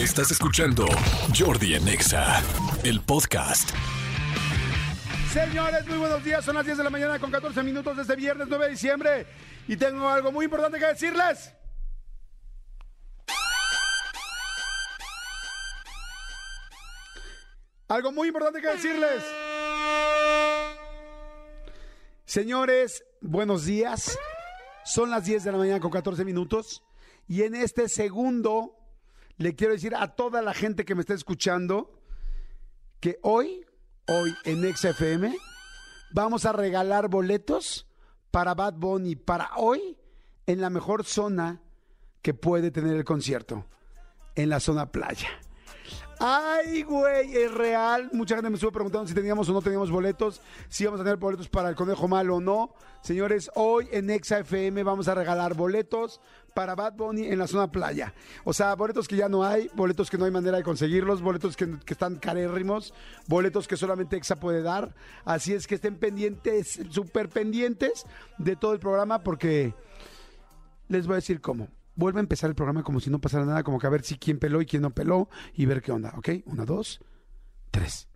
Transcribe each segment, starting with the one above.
Estás escuchando Jordi en Exa, el podcast. Señores, muy buenos días. Son las 10 de la mañana con 14 minutos de este viernes 9 de diciembre. Y tengo algo muy importante que decirles. Algo muy importante que decirles. Señores, buenos días. Son las 10 de la mañana con 14 minutos. Y en este segundo le quiero decir a toda la gente que me está escuchando que hoy, hoy en XFM, vamos a regalar boletos para Bad Bunny para hoy en la mejor zona que puede tener el concierto, en la zona playa. Ay, güey, es real. Mucha gente me estuvo preguntando si teníamos o no teníamos boletos, si íbamos a tener boletos para el Conejo Malo o no. Señores, hoy en Exa FM vamos a regalar boletos para Bad Bunny en la zona playa. O sea, boletos que ya no hay, boletos que no hay manera de conseguirlos, boletos que, están carérrimos, boletos que solamente Exa puede dar. Así es que estén pendientes, súper pendientes de todo el programa porque les voy a decir cómo vuelve a empezar el programa como si no pasara nada, como que a ver si quién peló y quién no peló y ver qué onda, ¿ok? Una, dos, tres.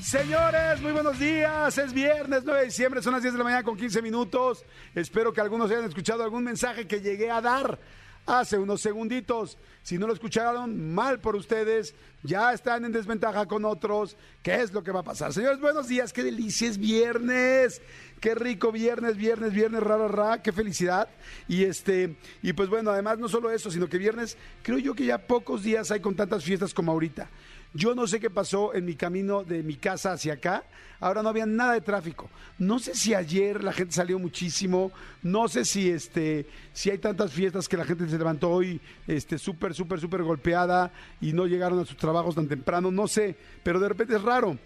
Señores, muy buenos días. Es viernes 9 de diciembre, son las 10 de la mañana con 15 minutos. Espero que algunos hayan escuchado algún mensaje que llegué a dar hace unos segunditos. Si no lo escucharon, mal por ustedes. Ya están en desventaja con otros. ¿Qué es lo que va a pasar? Señores, buenos días. Qué delicia es viernes. Qué rico viernes, viernes, viernes, rara, ra, qué felicidad. Y este, y pues bueno, además no solo eso, sino que viernes, creo yo que ya pocos días hay con tantas fiestas como ahorita. Yo no sé qué pasó en mi camino de mi casa hacia acá. Ahora no había nada de tráfico. No sé si ayer la gente salió muchísimo. No sé si este, si hay tantas fiestas que la gente se levantó hoy, este, súper, súper, súper golpeada y no llegaron a sus trabajos tan temprano. No sé, pero de repente es raro.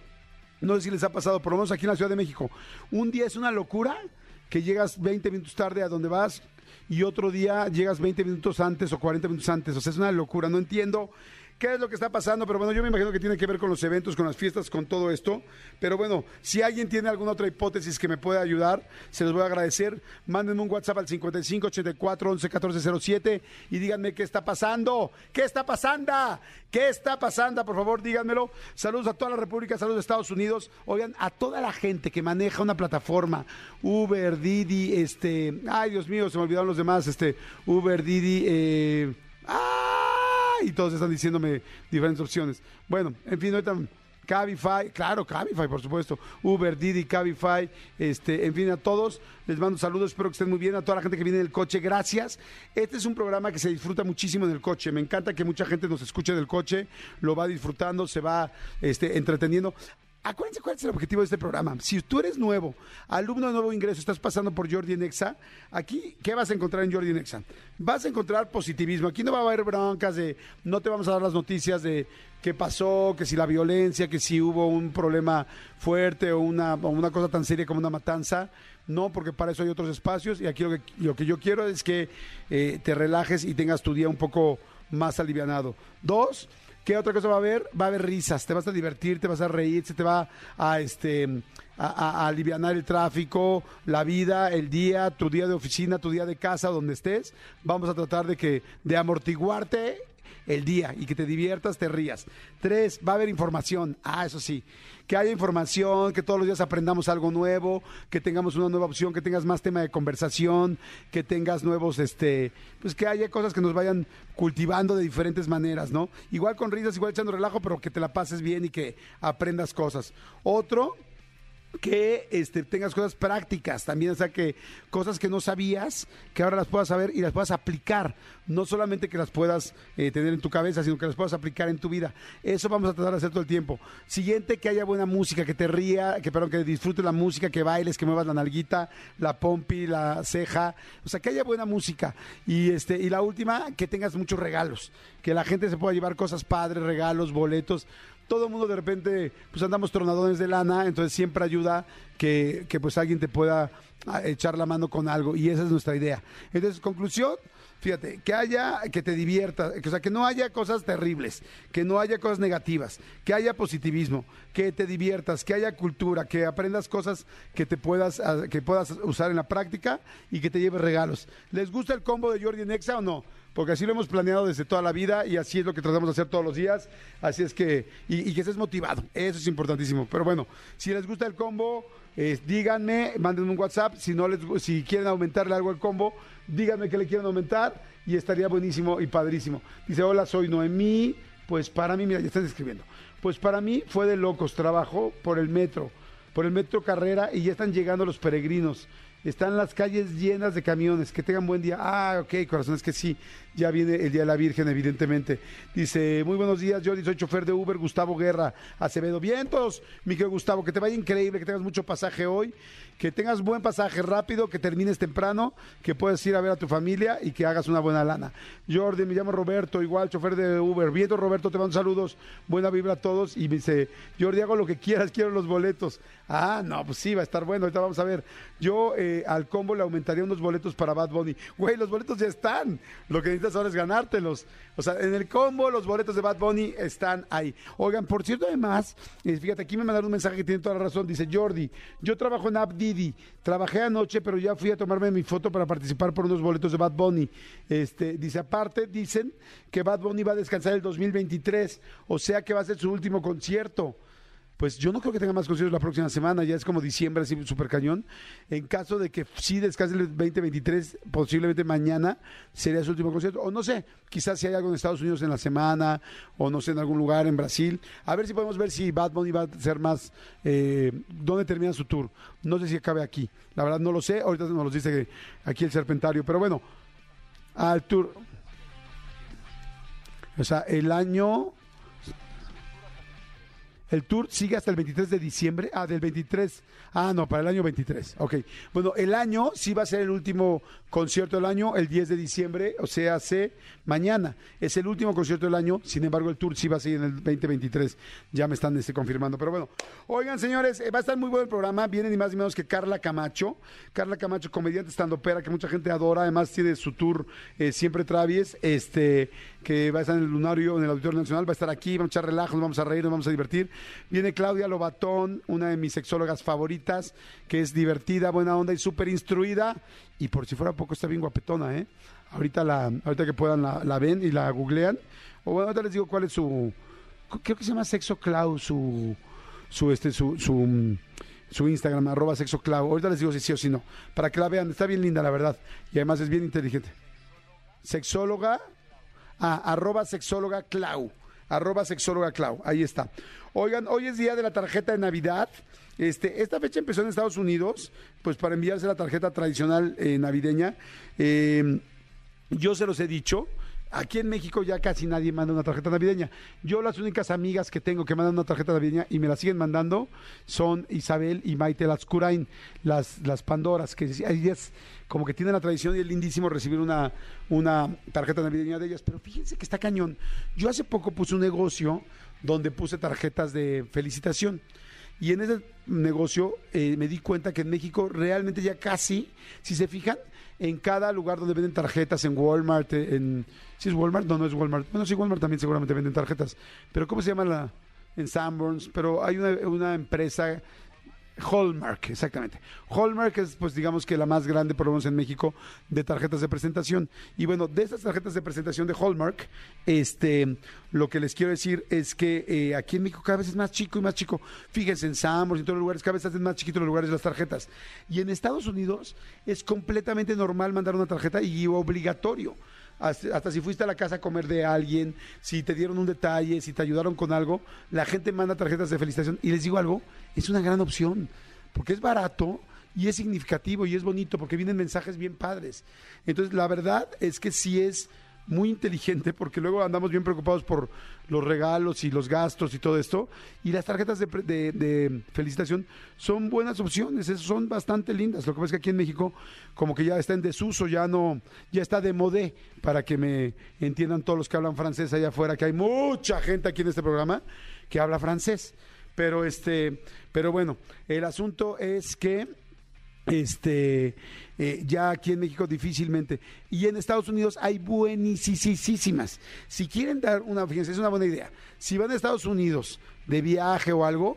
No sé si les ha pasado, por lo menos aquí en la Ciudad de México. Un día es una locura que llegas 20 minutos tarde a donde vas y otro día llegas 20 minutos antes o 40 minutos antes. O sea, es una locura. No entiendo qué es lo que está pasando, pero bueno, yo me imagino que tiene que ver con los eventos, con las fiestas, con todo esto. Pero bueno, si alguien tiene alguna otra hipótesis que me pueda ayudar, se los voy a agradecer. Mándenme un WhatsApp al 55 84 11 14 07 y díganme qué está pasando. ¿Qué está pasando? ¿Qué está pasando? Por favor, díganmelo. Saludos a toda la República, saludos a Estados Unidos. Oigan, a toda la gente que maneja una plataforma, Uber, Didi, este, ay Dios mío, se me olvidaron los demás, este, Uber, Didi, eh, ¡ah! Y todos están diciéndome diferentes opciones. Bueno, en fin, ahorita Cabify, claro, Cabify, por supuesto, Uber, Didi, Cabify, este, en fin, a todos les mando saludos, espero que estén muy bien, a toda la gente que viene en el coche, gracias. Este es un programa que se disfruta muchísimo en el coche, me encanta que mucha gente nos escuche del coche, lo va disfrutando, se va este, entreteniendo. Acuérdense cuál es el objetivo de este programa. Si tú eres nuevo, alumno de nuevo ingreso, estás pasando por Jordi Nexa, aquí, ¿qué vas a encontrar en Jordi Nexa? Vas a encontrar positivismo. Aquí no va a haber broncas de, no te vamos a dar las noticias de qué pasó, que si la violencia, que si hubo un problema fuerte o una, o una cosa tan seria como una matanza. No, porque para eso hay otros espacios y aquí lo que, lo que yo quiero es que eh, te relajes y tengas tu día un poco más alivianado. Dos, ¿Qué otra cosa va a haber? Va a haber risas, te vas a divertir, te vas a reír, se te va a este a, a, a aliviar el tráfico, la vida, el día, tu día de oficina, tu día de casa, donde estés. Vamos a tratar de que de amortiguarte el día y que te diviertas, te rías. Tres, va a haber información. Ah, eso sí. Que haya información, que todos los días aprendamos algo nuevo, que tengamos una nueva opción, que tengas más tema de conversación, que tengas nuevos, este, pues que haya cosas que nos vayan cultivando de diferentes maneras, ¿no? Igual con risas, igual echando relajo, pero que te la pases bien y que aprendas cosas. Otro, que este, tengas cosas prácticas también, o sea, que cosas que no sabías, que ahora las puedas saber y las puedas aplicar, no solamente que las puedas eh, tener en tu cabeza, sino que las puedas aplicar en tu vida. Eso vamos a tratar de hacer todo el tiempo. Siguiente, que haya buena música, que te ría, que, perdón, que disfrutes la música, que bailes, que muevas la nalguita, la pompi, la ceja, o sea, que haya buena música. Y, este, y la última, que tengas muchos regalos, que la gente se pueda llevar cosas padres, regalos, boletos todo el mundo de repente, pues andamos tronadones de lana, entonces siempre ayuda que, que pues alguien te pueda ah, echar la mano con algo y esa es nuestra idea. Entonces, conclusión, fíjate, que haya, que te divierta, que, o sea, que no haya cosas terribles, que no haya cosas negativas, que haya positivismo, que te diviertas, que haya cultura, que aprendas cosas que te puedas, ah, que puedas usar en la práctica y que te lleves regalos. ¿Les gusta el combo de Jordi Nexa o no? Porque así lo hemos planeado desde toda la vida y así es lo que tratamos de hacer todos los días. Así es que, y, que estés motivado, eso es importantísimo. Pero bueno, si les gusta el combo, eh, díganme, mándenme un WhatsApp, si, no les, si quieren aumentarle algo al combo, díganme que le quieren aumentar y estaría buenísimo y padrísimo. Dice, hola, soy Noemí, pues para mí, mira, ya están escribiendo, pues para mí fue de locos, trabajo por el metro, por el metro Carrera y ya están llegando los peregrinos. Están las calles llenas de camiones. Que tengan buen día. Ah, ok, corazón, es que sí. Ya viene el Día de la Virgen, evidentemente. Dice, muy buenos días, yo soy chofer de Uber, Gustavo Guerra, Acevedo. Vientos, mi querido Gustavo, que te vaya increíble, que tengas mucho pasaje hoy, que tengas buen pasaje rápido, que termines temprano, que puedas ir a ver a tu familia y que hagas una buena lana. Jordi, me llamo Roberto, igual, chofer de Uber. Vientos, Roberto, te mando saludos, buena vibra a todos. Y me dice, Jordi, hago lo que quieras, quiero los boletos. Ah, no, pues sí, va a estar bueno, ahorita vamos a ver. Yo eh, al combo le aumentaría unos boletos para Bad Bunny. Güey, los boletos ya están. Lo que necesitas ahora es ganártelos. O sea, en el combo los boletos de Bad Bunny están ahí. Oigan, por cierto, además, eh, fíjate, aquí me mandaron un mensaje que tiene toda la razón. Dice Jordi, yo trabajo en App Didi. Trabajé anoche, pero ya fui a tomarme mi foto para participar por unos boletos de Bad Bunny. Este, dice, aparte, dicen que Bad Bunny va a descansar el 2023. O sea que va a ser su último concierto pues yo no creo que tenga más conciertos la próxima semana, ya es como diciembre, así súper cañón. En caso de que sí descanse el 2023, posiblemente mañana sería su último concierto, o no sé, quizás si hay algo en Estados Unidos en la semana, o no sé, en algún lugar en Brasil. A ver si podemos ver si Bad Bunny va a ser más, eh, dónde termina su tour. No sé si acabe aquí, la verdad no lo sé, ahorita nos lo dice aquí el Serpentario, pero bueno, al tour. O sea, el año el tour sigue hasta el 23 de diciembre. Ah, del 23. Ah, no, para el año 23. Ok. Bueno, el año sí va a ser el último concierto del año, el 10 de diciembre, o sea, hace mañana. Es el último concierto del año. Sin embargo, el tour sí va a seguir en el 2023. Ya me están este, confirmando. Pero bueno, oigan, señores, eh, va a estar muy bueno el programa. Viene ni más ni menos que Carla Camacho. Carla Camacho, comediante estando-pera, que mucha gente adora. Además, tiene su tour eh, siempre Travies. Este que va a estar en el Lunario, en el Auditorio Nacional, va a estar aquí, vamos a echar vamos a reír, nos vamos a divertir. Viene Claudia Lobatón, una de mis sexólogas favoritas, que es divertida, buena onda y súper instruida. Y por si fuera poco, está bien guapetona, ¿eh? Ahorita, la, ahorita que puedan la, ven y la googlean. O bueno, ahorita les digo cuál es su. Creo que se llama Sexo Clau, su. su, este, su, su Instagram, arroba Sexo Clau. Ahorita les digo si sí o si no. Para que la vean, está bien linda, la verdad. Y además es bien inteligente. Sexóloga, ah, arroba sexóloga Clau arroba sexóloga Clau. Ahí está. Oigan, hoy es día de la tarjeta de Navidad. Este, esta fecha empezó en Estados Unidos, pues para enviarse la tarjeta tradicional eh, navideña. Eh, yo se los he dicho, Aquí en México ya casi nadie manda una tarjeta navideña. Yo las únicas amigas que tengo que mandan una tarjeta navideña y me la siguen mandando son Isabel y Maite Latscurain, las, las Pandoras, que ellas como que tienen la tradición y es lindísimo recibir una, una tarjeta navideña de ellas. Pero fíjense que está cañón. Yo hace poco puse un negocio donde puse tarjetas de felicitación. Y en ese negocio eh, me di cuenta que en México realmente ya casi, si se fijan, en cada lugar donde venden tarjetas, en Walmart, en... ¿Sí es Walmart? No, no es Walmart. Bueno, sí, Walmart también seguramente venden tarjetas. Pero ¿cómo se llama la...? En Sanborns, pero hay una, una empresa Hallmark, exactamente. Hallmark es, pues, digamos que la más grande, por lo menos en México, de tarjetas de presentación. Y bueno, de estas tarjetas de presentación de Hallmark, este, lo que les quiero decir es que eh, aquí en México cada vez es más chico y más chico. Fíjense, en Sambors y en todos los lugares, cada vez hacen más chiquitos los lugares de las tarjetas. Y en Estados Unidos es completamente normal mandar una tarjeta y obligatorio hasta, si fuiste a la casa a comer de alguien, si te dieron un detalle, si te ayudaron con algo, la gente manda tarjetas de felicitación. Y les digo algo, es una gran opción, porque es barato y es significativo y es bonito, porque vienen mensajes bien padres. Entonces, la verdad es que sí es muy inteligente porque luego andamos bien preocupados por los regalos y los gastos y todo esto. Y las tarjetas de, felicitación son buenas opciones, son bastante lindas. Lo que pasa es que aquí en México como que ya está en desuso, ya no, ya está de modé, para que me entiendan todos los que hablan francés allá afuera, que hay mucha gente aquí en este programa que habla francés. Pero este, pero bueno, el asunto es que este eh, ya aquí en México difícilmente. Y en Estados Unidos hay buenísimas. Si quieren dar una, fíjense, es una buena idea. Si van a Estados Unidos de viaje o algo,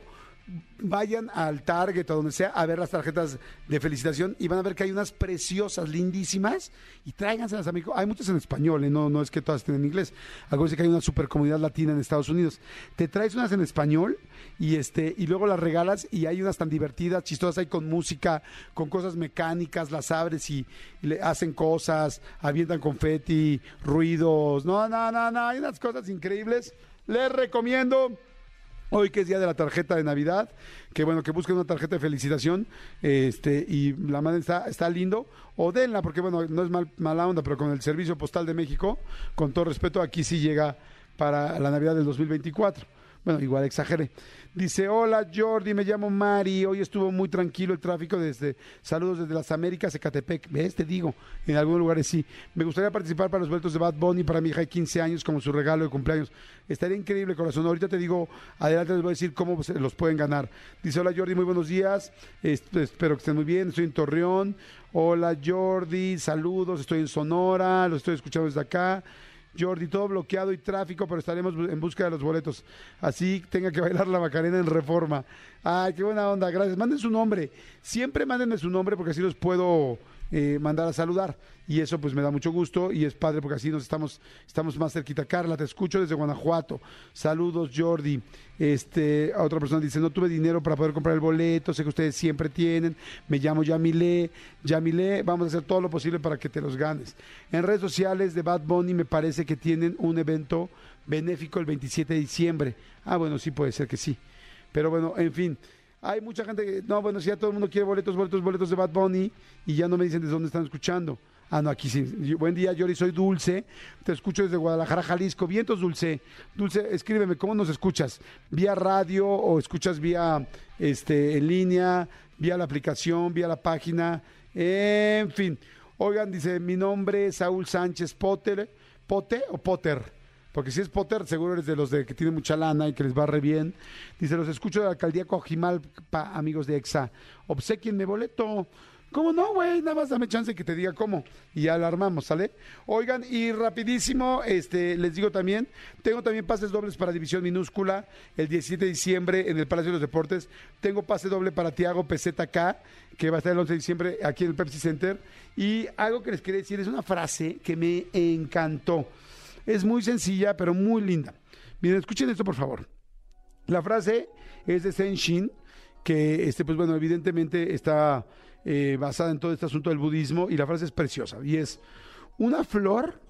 vayan al Target o donde sea a ver las tarjetas de felicitación y van a ver que hay unas preciosas, lindísimas y tráiganselas, amigo. Hay muchas en español, ¿eh? no, no es que todas estén en inglés. Acuérdense que hay una super comunidad latina en Estados Unidos. Te traes unas en español y este y luego las regalas y hay unas tan divertidas, chistosas, hay con música, con cosas mecánicas, las abres y, y le hacen cosas, avientan confeti, ruidos. No, no, no, no, hay unas cosas increíbles. Les recomiendo Hoy que es día de la tarjeta de Navidad, que bueno, que busquen una tarjeta de felicitación, este, y la madre está, está lindo, o denla, porque bueno, no es mal, mala onda, pero con el Servicio Postal de México, con todo respeto, aquí sí llega para la Navidad del 2024. Bueno, igual exageré. Dice, hola Jordi, me llamo Mari, hoy estuvo muy tranquilo el tráfico desde, saludos desde las Américas, Ecatepec. ¿Ves? Te digo, en algunos lugares sí. Me gustaría participar para los vueltos de Bad Bunny para mi hija de 15 años como su regalo de cumpleaños. Estaría increíble, corazón. Ahorita te digo, adelante les voy a decir cómo se los pueden ganar. Dice, hola Jordi, muy buenos días. Espero que estén muy bien. Estoy en Torreón. Hola Jordi, saludos. Estoy en Sonora, lo estoy escuchando desde acá. Jordi, todo bloqueado y tráfico, pero estaremos en busca de los boletos. Así tenga que bailar la Macarena en reforma. Ay, qué buena onda, gracias. Manden su nombre. Siempre mándenme su nombre porque así los puedo eh, mandar a saludar. Y eso pues me da mucho gusto y es padre porque así nos estamos, estamos más cerquita. Carla, te escucho desde Guanajuato. Saludos, Jordi. Este, otra persona dice, no tuve dinero para poder comprar el boleto, sé que ustedes siempre tienen. Me llamo Yamile. Yamile, vamos a hacer todo lo posible para que te los ganes. En redes sociales de Bad Bunny me parece que tienen un evento benéfico el 27 de diciembre. Ah, bueno, sí puede ser que sí. Pero bueno, en fin. Hay mucha gente que, no, bueno, si ya todo el mundo quiere boletos, boletos, boletos de Bad Bunny y ya no me dicen desde dónde están escuchando. Ah, no, aquí sí. Buen día, Yori, soy Dulce. Te escucho desde Guadalajara, Jalisco. Vientos, Dulce. Dulce, escríbeme, ¿cómo nos escuchas? ¿Vía radio o escuchas vía este, en línea, vía la aplicación, vía la página? En fin. Oigan, dice, mi nombre es Saúl Sánchez Potter. ¿Pote o Potter? Porque si es Potter, seguro eres de los de que tienen mucha lana y que les va re bien. Dice, los escucho de la alcaldía Cojimalpa, amigos de EXA. Obsequienme boleto. ¿Cómo no, güey? Nada más dame chance que te diga cómo. Y ya la armamos, ¿sale? Oigan, y rapidísimo, este, les digo también, tengo también pases dobles para División Minúscula el 17 de diciembre en el Palacio de los Deportes. Tengo pase doble para Tiago PZK, que va a estar el 11 de diciembre aquí en el Pepsi Center. Y algo que les quería decir es una frase que me encantó. Es muy sencilla, pero muy linda. Miren, escuchen esto, por favor. La frase es de Zen Shin, que este, pues bueno, evidentemente está eh, basada en todo este asunto del budismo, y la frase es preciosa. Y es: una flor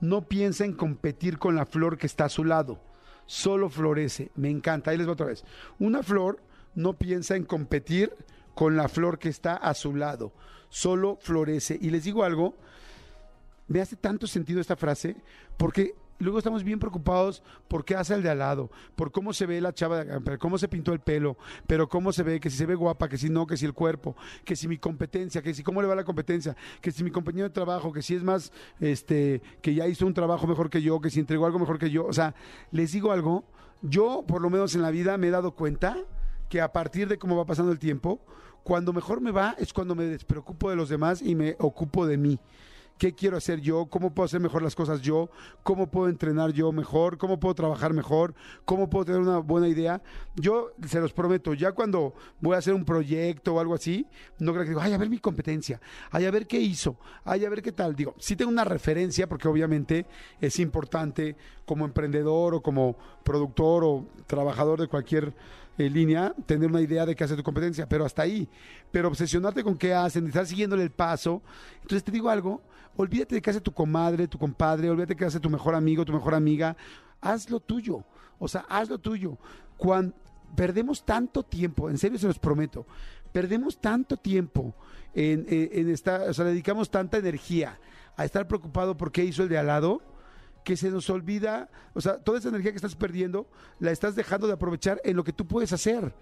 no piensa en competir con la flor que está a su lado, solo florece. Me encanta. Ahí les va otra vez. Una flor no piensa en competir con la flor que está a su lado, solo florece. Y les digo algo, me hace tanto sentido esta frase porque luego estamos bien preocupados por qué hace el de al lado, por cómo se ve la chava, pero cómo se pintó el pelo, pero cómo se ve, que si se ve guapa, que si no, que si el cuerpo, que si mi competencia, que si cómo le va la competencia, que si mi compañero de trabajo, que si es más, este, que ya hizo un trabajo mejor que yo, que si entregó algo mejor que yo. O sea, les digo algo, yo por lo menos en la vida me he dado cuenta que a partir de cómo va pasando el tiempo, cuando mejor me va es cuando me despreocupo de los demás y me ocupo de mí. ¿Qué quiero hacer yo? ¿Cómo puedo hacer mejor las cosas yo? ¿Cómo puedo entrenar yo mejor? ¿Cómo puedo trabajar mejor? ¿Cómo puedo tener una buena idea? Yo se los prometo, ya cuando voy a hacer un proyecto o algo así, no creo que digo, ay, a ver mi competencia, ay, a ver qué hizo, ay, a ver qué tal. Digo, sí tengo una referencia porque obviamente es importante como emprendedor o como productor o trabajador de cualquier eh, línea, tener una idea de qué hace tu competencia, pero hasta ahí. Pero obsesionarte con qué hacen, estar siguiéndole el paso. Entonces te digo algo, olvídate de qué hace tu comadre, tu compadre, olvídate de qué hace tu mejor amigo, tu mejor amiga. Haz lo tuyo. O sea, haz lo tuyo. Cuando perdemos tanto tiempo, en serio se los prometo, perdemos tanto tiempo en, en, en estar, o sea, dedicamos tanta energía a estar preocupado por qué hizo el de al lado que se nos olvida, o sea, toda esa energía que estás perdiendo, la estás dejando de aprovechar en lo que tú puedes hacer.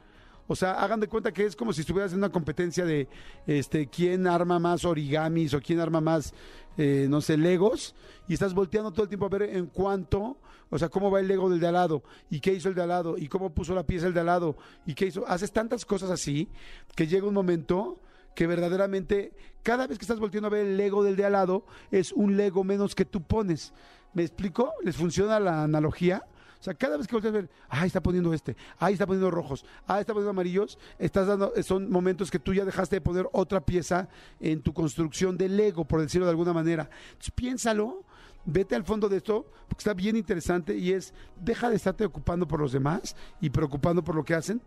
O sea, hagan de cuenta que es como si estuvieras en una competencia de este quién arma más origamis o quién arma más, eh, no sé, legos, y estás volteando todo el tiempo a ver en cuánto, o sea, cómo va el lego del de al lado, y qué hizo el de al lado, y cómo puso la pieza el de al lado, y qué hizo. Haces tantas cosas así que llega un momento que verdaderamente cada vez que estás volteando a ver el Lego del de al lado es un Lego menos que tú pones. ¿Me explico? ¿Les funciona la analogía? O sea, cada vez que volteas a ver, ahí está poniendo este, ahí está poniendo rojos, ahí está poniendo amarillos, estás dando, son momentos que tú ya dejaste de poner otra pieza en tu construcción del Lego, por decirlo de alguna manera. Piénsalo, vete al fondo de esto, porque está bien interesante y es, deja de estarte ocupando por los demás y preocupando por lo que hacen.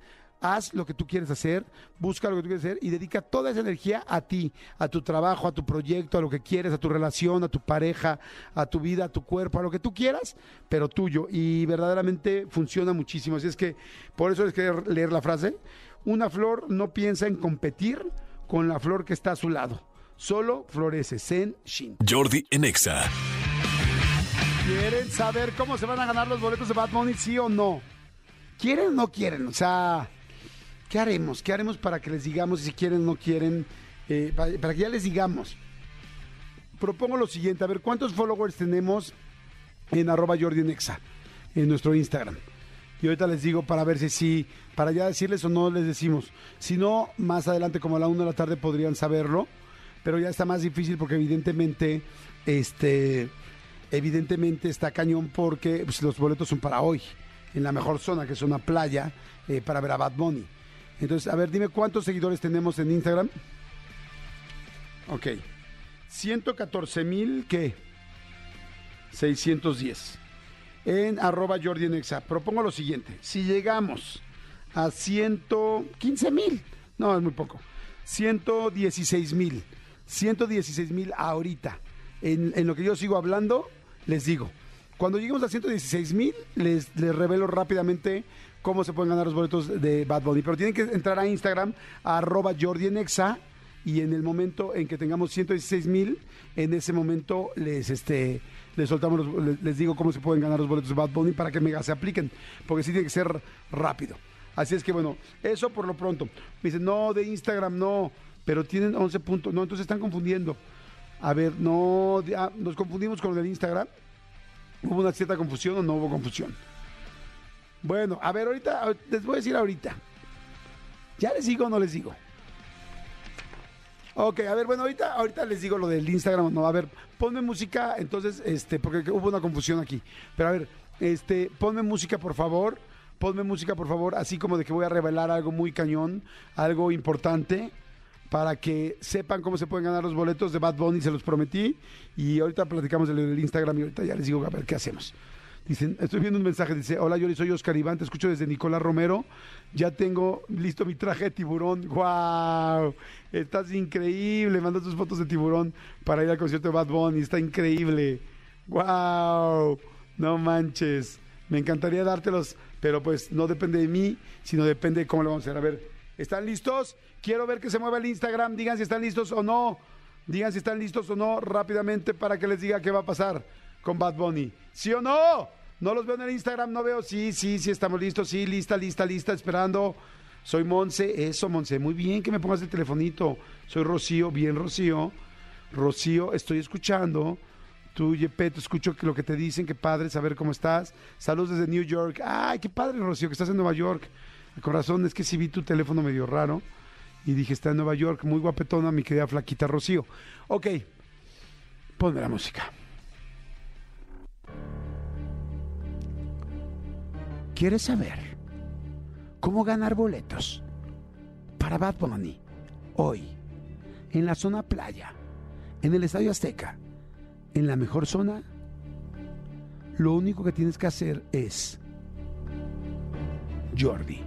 Haz lo que tú quieres hacer, busca lo que tú quieres hacer y dedica toda esa energía a ti, a tu trabajo, a tu proyecto, a lo que quieres, a tu relación, a tu pareja, a tu vida, a tu cuerpo, a lo que tú quieras, pero tuyo. Y verdaderamente funciona muchísimo. Así es que por eso les quería leer la frase. Una flor no piensa en competir con la flor que está a su lado. Solo florece. Zen Shin. Jordi en Exa. ¿Quieren saber cómo se van a ganar los boletos de Bad Bunny, sí o no? ¿Quieren o no quieren? O sea, ¿qué haremos? ¿Qué haremos para que les digamos si quieren o no quieren? Eh, para, que ya les digamos. Propongo lo siguiente, a ver, ¿cuántos followers tenemos en arroba Jordi en Exa, en nuestro Instagram? Y ahorita les digo para ver si sí, para ya decirles o no les decimos. Si no, más adelante, como a la una de la tarde, podrían saberlo. Pero ya está más difícil porque evidentemente, este, evidentemente está cañón porque pues, los boletos son para hoy, en la mejor zona, que es una playa, eh, para ver a Bad Bunny. Entonces, a ver, dime cuántos seguidores tenemos en Instagram. Ok. 114 mil, ¿qué? 610 en arroba Jordi en. Propongo lo siguiente, si llegamos a 115 mil, no, es muy poco, 116 mil, 116 mil ahorita, en, en, lo que yo sigo hablando, les digo, cuando lleguemos a 116 mil, les, les revelo rápidamente cómo se pueden ganar los boletos de Bad Bunny, pero tienen que entrar a Instagram, arroba Jordi en Exa, y en el momento en que tengamos 116 mil, en ese momento les este les soltamos los- les, digo cómo se pueden ganar los boletos de Bad Bunny para que mega se apliquen, porque sí tiene que ser rápido. Así es que bueno, eso por lo pronto. Me dicen, no, de Instagram no, pero tienen 11 puntos. No, entonces están confundiendo. A ver, no, de- ah, nos confundimos con lo del Instagram. ¿Hubo una cierta confusión o no hubo confusión? Bueno, a ver, ahorita, les voy a decir ahorita. ¿Ya les digo o no les digo? Ok, a ver, bueno, ahorita, ahorita les digo lo del Instagram, no, a ver, ponme música, entonces, este, porque hubo una confusión aquí. Pero a ver, este, ponme música, por favor, ponme música, por favor, así como de que voy a revelar algo muy cañón, algo importante, para que sepan cómo se pueden ganar los boletos de Bad Bunny, se los prometí, y ahorita platicamos del, Instagram y ahorita ya les digo, a ver, ¿qué hacemos? Dicen, estoy viendo un mensaje, dice, hola Yori, soy Oscar Iván, te escucho desde Nicolás Romero, ya tengo listo mi traje de tiburón, wow, estás increíble, manda tus fotos de tiburón para ir al concierto de Bad Bunny, está increíble, wow, no manches, me encantaría dártelos, pero pues no depende de mí, sino depende de cómo lo vamos a hacer, a ver, ¿están listos? Quiero ver que se mueva el Instagram, digan si están listos o no, digan si están listos o no rápidamente para que les diga qué va a pasar con Bad Bunny. ¿Sí o no? No los veo en el Instagram, no veo. Sí, sí, sí, estamos listos. Sí, lista, lista, lista, esperando. Soy Monse. Eso, Monse. Muy bien que me pongas el telefonito. Soy Rocío. Bien, Rocío. Rocío, estoy escuchando. Tú, Yepeto, escucho lo que te dicen. Qué padre saber cómo estás. Saludos desde New York. Ay, qué padre, Rocío, que estás en Nueva York. Corazón, es que sí vi tu teléfono medio raro. Y dije, está en Nueva York. Muy guapetona, mi querida flaquita Rocío. Ok, ponme la música. ¿Quieres saber cómo ganar boletos para Bad Bunny hoy en la zona playa, en el Estadio Azteca, en la mejor zona? Lo único que tienes que hacer es, Jordi,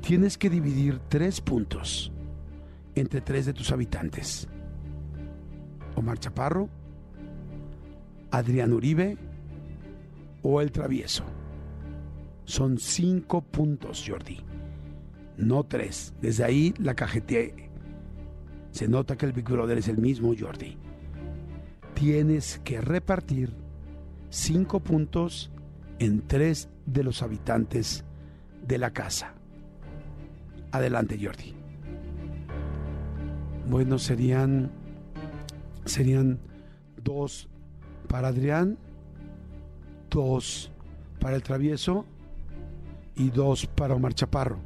tienes que dividir tres puntos entre tres de tus habitantes. Omar Chaparro, Adrián Uribe o El Travieso. Son cinco puntos, Jordi. No tres. Desde ahí la cajeteé. Se nota que el Big Brother es el mismo, Jordi. Tienes que repartir cinco puntos en tres de los habitantes de la casa. Adelante, Jordi. Bueno, serían. Serían dos para Adrián, dos para el travieso y dos para Omar Chaparro.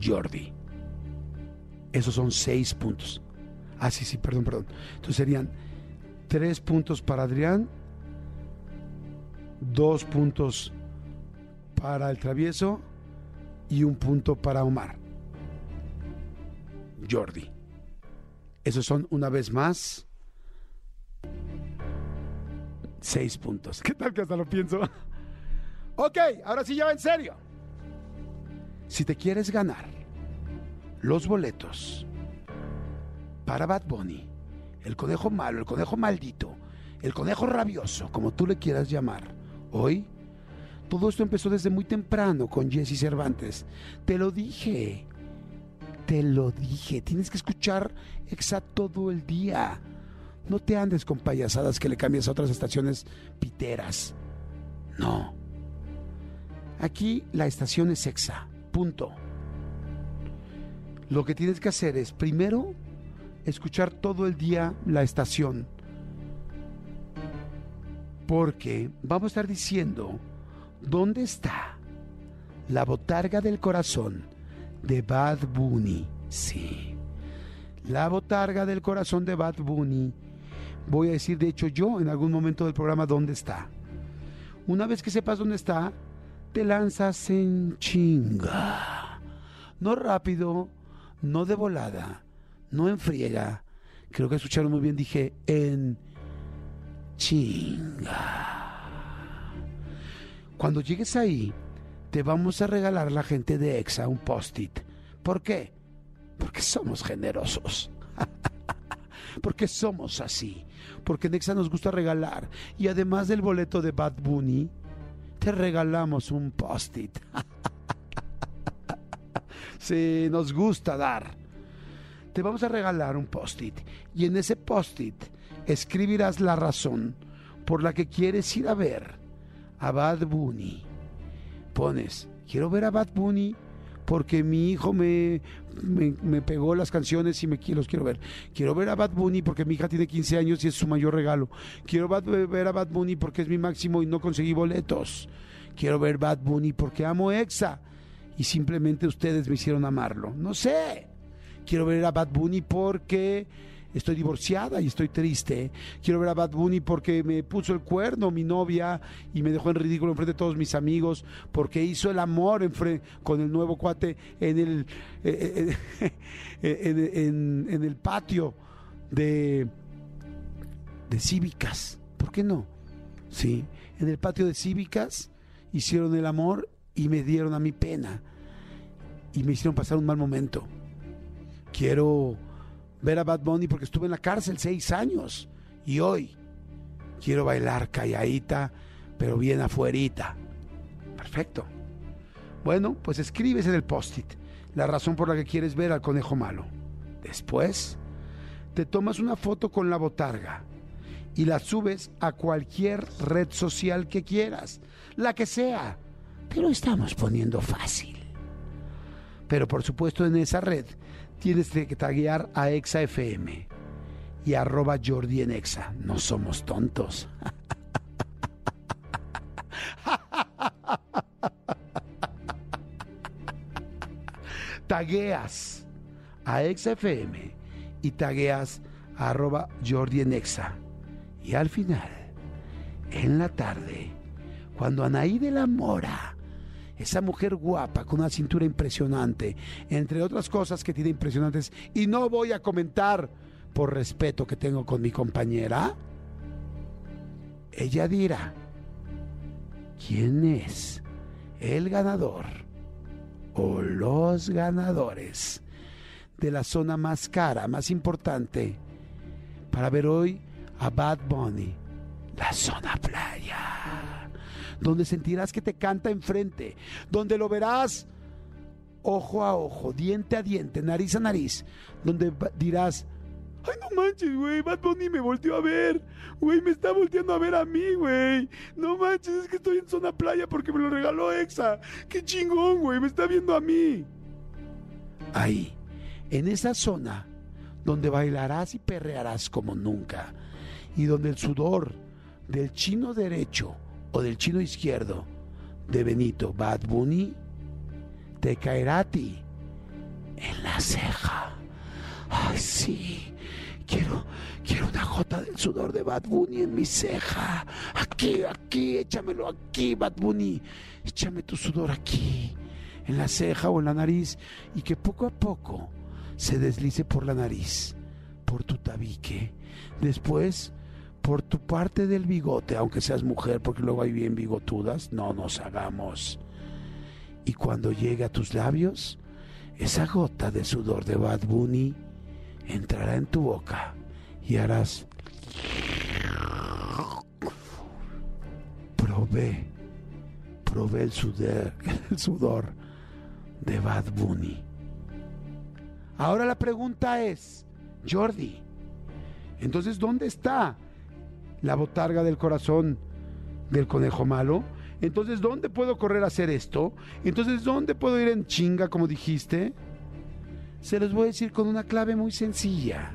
Jordi. Esos son seis puntos. Ah, sí, sí, perdón, perdón. Entonces serían tres puntos para Adrián, dos puntos para el travieso y un punto para Omar. Jordi. Esos son una vez más seis puntos. ¿Qué tal que hasta lo pienso? Ok, ahora sí ya en serio. Si te quieres ganar los boletos para Bad Bunny, el conejo malo, el conejo maldito, el conejo rabioso, como tú le quieras llamar, hoy, todo esto empezó desde muy temprano con Jesse Cervantes. Te lo dije, te lo dije, tienes que escuchar Exa todo el día. No te andes con payasadas que le cambias a otras estaciones piteras. No. Aquí la estación es Exa. Punto. Lo que tienes que hacer es, primero, escuchar todo el día la estación. Porque vamos a estar diciendo dónde está la botarga del corazón de Bad Bunny. Sí. La botarga del corazón de Bad Bunny. Voy a decir, de hecho, yo en algún momento del programa dónde está. Una vez que sepas dónde está, te lanzas en chinga. No rápido, no de volada, no en friega. Creo que escucharon muy bien, dije en chinga. Cuando llegues ahí, te vamos a regalar la gente de EXA un post-it. ¿Por qué? Porque somos generosos. Porque somos así. Porque en EXA nos gusta regalar. Y además del boleto de Bad Bunny, te regalamos un post-it. sí, nos gusta dar. Te vamos a regalar un post-it. Y en ese post-it escribirás la razón por la que quieres ir a ver a Bad Bunny. Pones, quiero ver a Bad Bunny porque mi hijo me, me, pegó las canciones y me los quiero ver. Quiero ver a Bad Bunny porque mi hija tiene 15 años y es su mayor regalo. Quiero ver a Bad Bunny porque es mi máximo y no conseguí boletos. Quiero ver Bad Bunny porque amo EXA y simplemente ustedes me hicieron amarlo. No sé. Quiero ver a Bad Bunny porque estoy divorciada y estoy triste. Quiero ver a Bad Bunny porque me puso el cuerno mi novia y me dejó en ridículo enfrente de todos mis amigos, porque hizo el amor con el nuevo cuate en el, eh, eh, eh, en, el patio de, de Cívicas. ¿Por qué no? Sí, en el patio de Cívicas hicieron el amor y me dieron a mi pena y me hicieron pasar un mal momento. Quiero ver a Bad Bunny porque estuve en la cárcel seis años y hoy quiero bailar calladita, pero bien afuerita. Perfecto. Bueno, pues escribes en el post-it la razón por la que quieres ver al conejo malo. Después, te tomas una foto con la botarga y la subes a cualquier red social que quieras, la que sea. Te lo estamos poniendo fácil. Pero por supuesto en esa red tienes que taguear a ExaFM y arroba Jordi en Exa. No somos tontos. tagueas a ExaFM y tagueas arroba Jordi en Exa. Y al final, en la tarde, cuando Anaí de la Mora esa mujer guapa con una cintura impresionante, entre otras cosas que tiene impresionantes, y no voy a comentar por respeto que tengo con mi compañera, ella dirá, ¿quién es el ganador o los ganadores de la zona más cara, más importante, para ver hoy a Bad Bunny, la zona playa? Donde sentirás que te canta enfrente, donde lo verás ojo a ojo, diente a diente, nariz a nariz, donde dirás, ay no manches, güey, Bad Bunny me volteó a ver, güey, me está volteando a ver a mí, güey, no manches, es que estoy en zona playa porque me lo regaló Exa, qué chingón, güey, me está viendo a mí. Ahí, en esa zona, donde bailarás y perrearás como nunca, y donde el sudor del chino derecho o del chino izquierdo de Benito Bad Bunny te caerá a ti en la ceja. Ay, sí, quiero, quiero una gota del sudor de Bad Bunny en mi ceja. Aquí, aquí, échamelo aquí, Bad Bunny. Échame tu sudor aquí, en la ceja o en la nariz, y que poco a poco se deslice por la nariz, por tu tabique. Después, por tu parte del bigote, aunque seas mujer, porque luego hay bien bigotudas, no nos hagamos. Y cuando llegue a tus labios, esa gota de sudor de Bad Bunny entrará en tu boca y harás... Probé, probé el sudor, el sudor de Bad Bunny. Ahora la pregunta es, Jordi, entonces ¿dónde está la botarga del corazón del conejo malo? Entonces, ¿dónde puedo correr a hacer esto? Entonces, ¿dónde puedo ir en chinga, como dijiste? Se los voy a decir con una clave muy sencilla.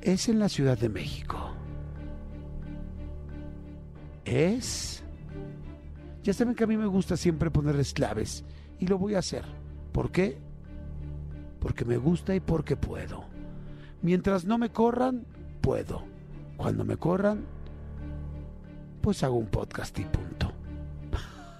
Es en la Ciudad de México. Es... Ya saben que a mí me gusta siempre ponerles claves y lo voy a hacer. ¿Por qué? Porque me gusta y porque puedo. Mientras no me corran, puedo. Cuando me corran, pues hago un podcast y punto.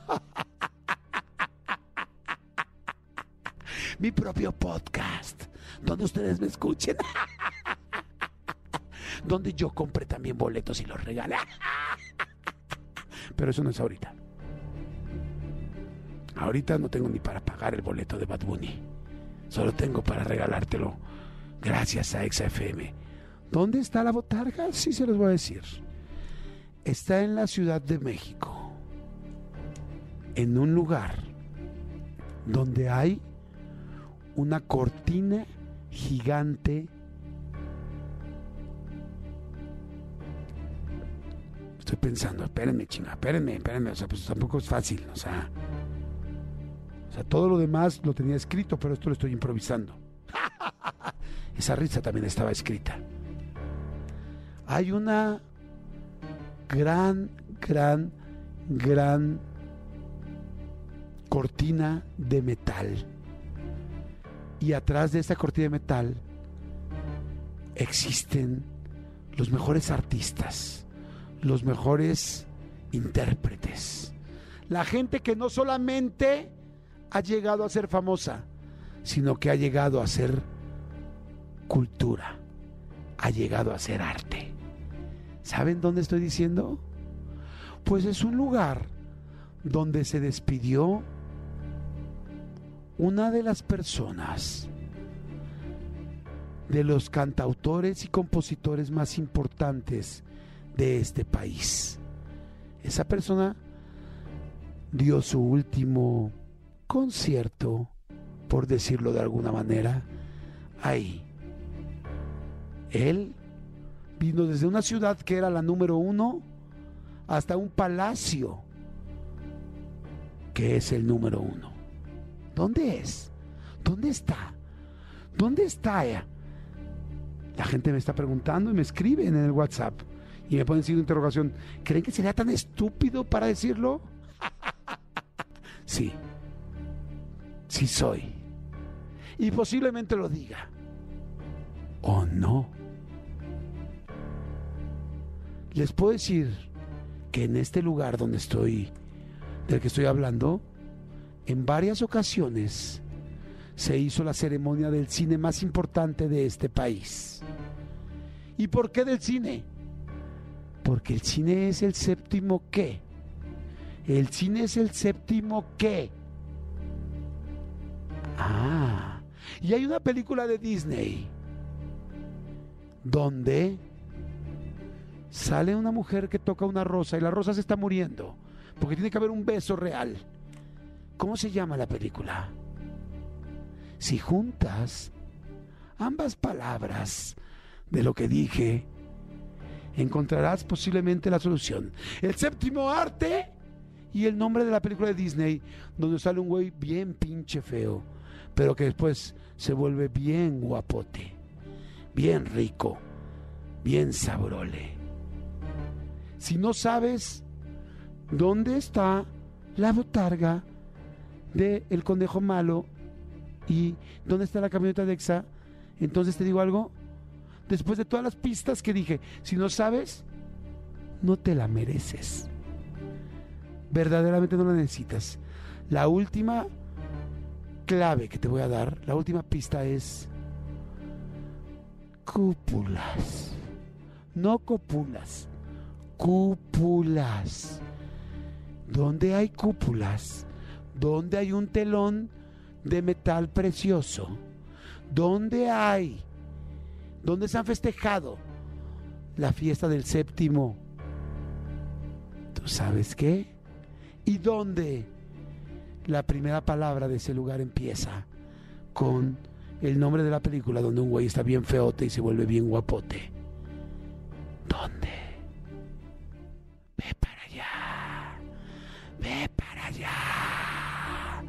Mi propio podcast, donde ustedes me escuchen. donde yo compre también boletos y los regale. Pero eso no es ahorita. Ahorita no tengo ni para pagar el boleto de Bad Bunny. Solo tengo para regalártelo gracias a XFM. ¿Dónde está la botarga? Sí se los voy a decir está en la Ciudad de México, en un lugar donde hay una cortina gigante. Estoy pensando, espérenme, chinga, espérenme, espérenme, o sea, pues tampoco es fácil, o sea, o sea, todo lo demás lo tenía escrito, pero esto lo estoy improvisando. Esa risa también estaba escrita. Hay una gran, gran, gran cortina de metal. Y atrás de esta cortina de metal existen los mejores artistas, los mejores intérpretes. La gente que no solamente ha llegado a ser famosa, sino que ha llegado a ser cultura, ha llegado a ser arte. ¿Saben dónde estoy diciendo? Pues es un lugar donde se despidió una de las personas de los cantautores y compositores más importantes de este país. Esa persona dio su último concierto, por decirlo de alguna manera, ahí. Él vino desde una ciudad que era la número uno hasta un palacio que es el número uno. ¿Dónde es? ¿Dónde está? ¿Dónde está ella? La gente me está preguntando y me escriben en el WhatsApp y me ponen signo interrogación. ¿Creen que sería tan estúpido para decirlo? sí, sí soy. Y posiblemente lo diga. ¿O no? Les puedo decir que en este lugar donde estoy, del que estoy hablando, en varias ocasiones se hizo la ceremonia del cine más importante de este país. ¿Y por qué del cine? Porque el cine es el séptimo qué. El cine es el séptimo qué. Ah, y hay una película de Disney donde sale una mujer que toca una rosa y la rosa se está muriendo, porque tiene que haber un beso real. ¿Cómo se llama la película? Si juntas ambas palabras de lo que dije, encontrarás posiblemente la solución. El séptimo arte y el nombre de la película de Disney, donde sale un güey bien pinche feo, pero que después se vuelve bien guapote, bien rico, bien sabrole si no sabes dónde está la botarga del el conejo malo y dónde está la camioneta de Exa, Entonces te digo algo, después de todas las pistas que dije, si no sabes, no te la mereces. Verdaderamente no la necesitas. La última clave que te voy a dar, la última pista es cúpulas. No cúpulas, cúpulas. ¿Dónde hay cúpulas? ¿Dónde hay un telón de metal precioso? ¿Dónde hay? ¿Dónde se han festejado la fiesta del séptimo? ¿Tú sabes qué? ¿Y dónde la primera palabra de ese lugar empieza con el nombre de la película donde un güey está bien feote y se vuelve bien guapote? ¿Dónde? Ve para allá. Ve para allá.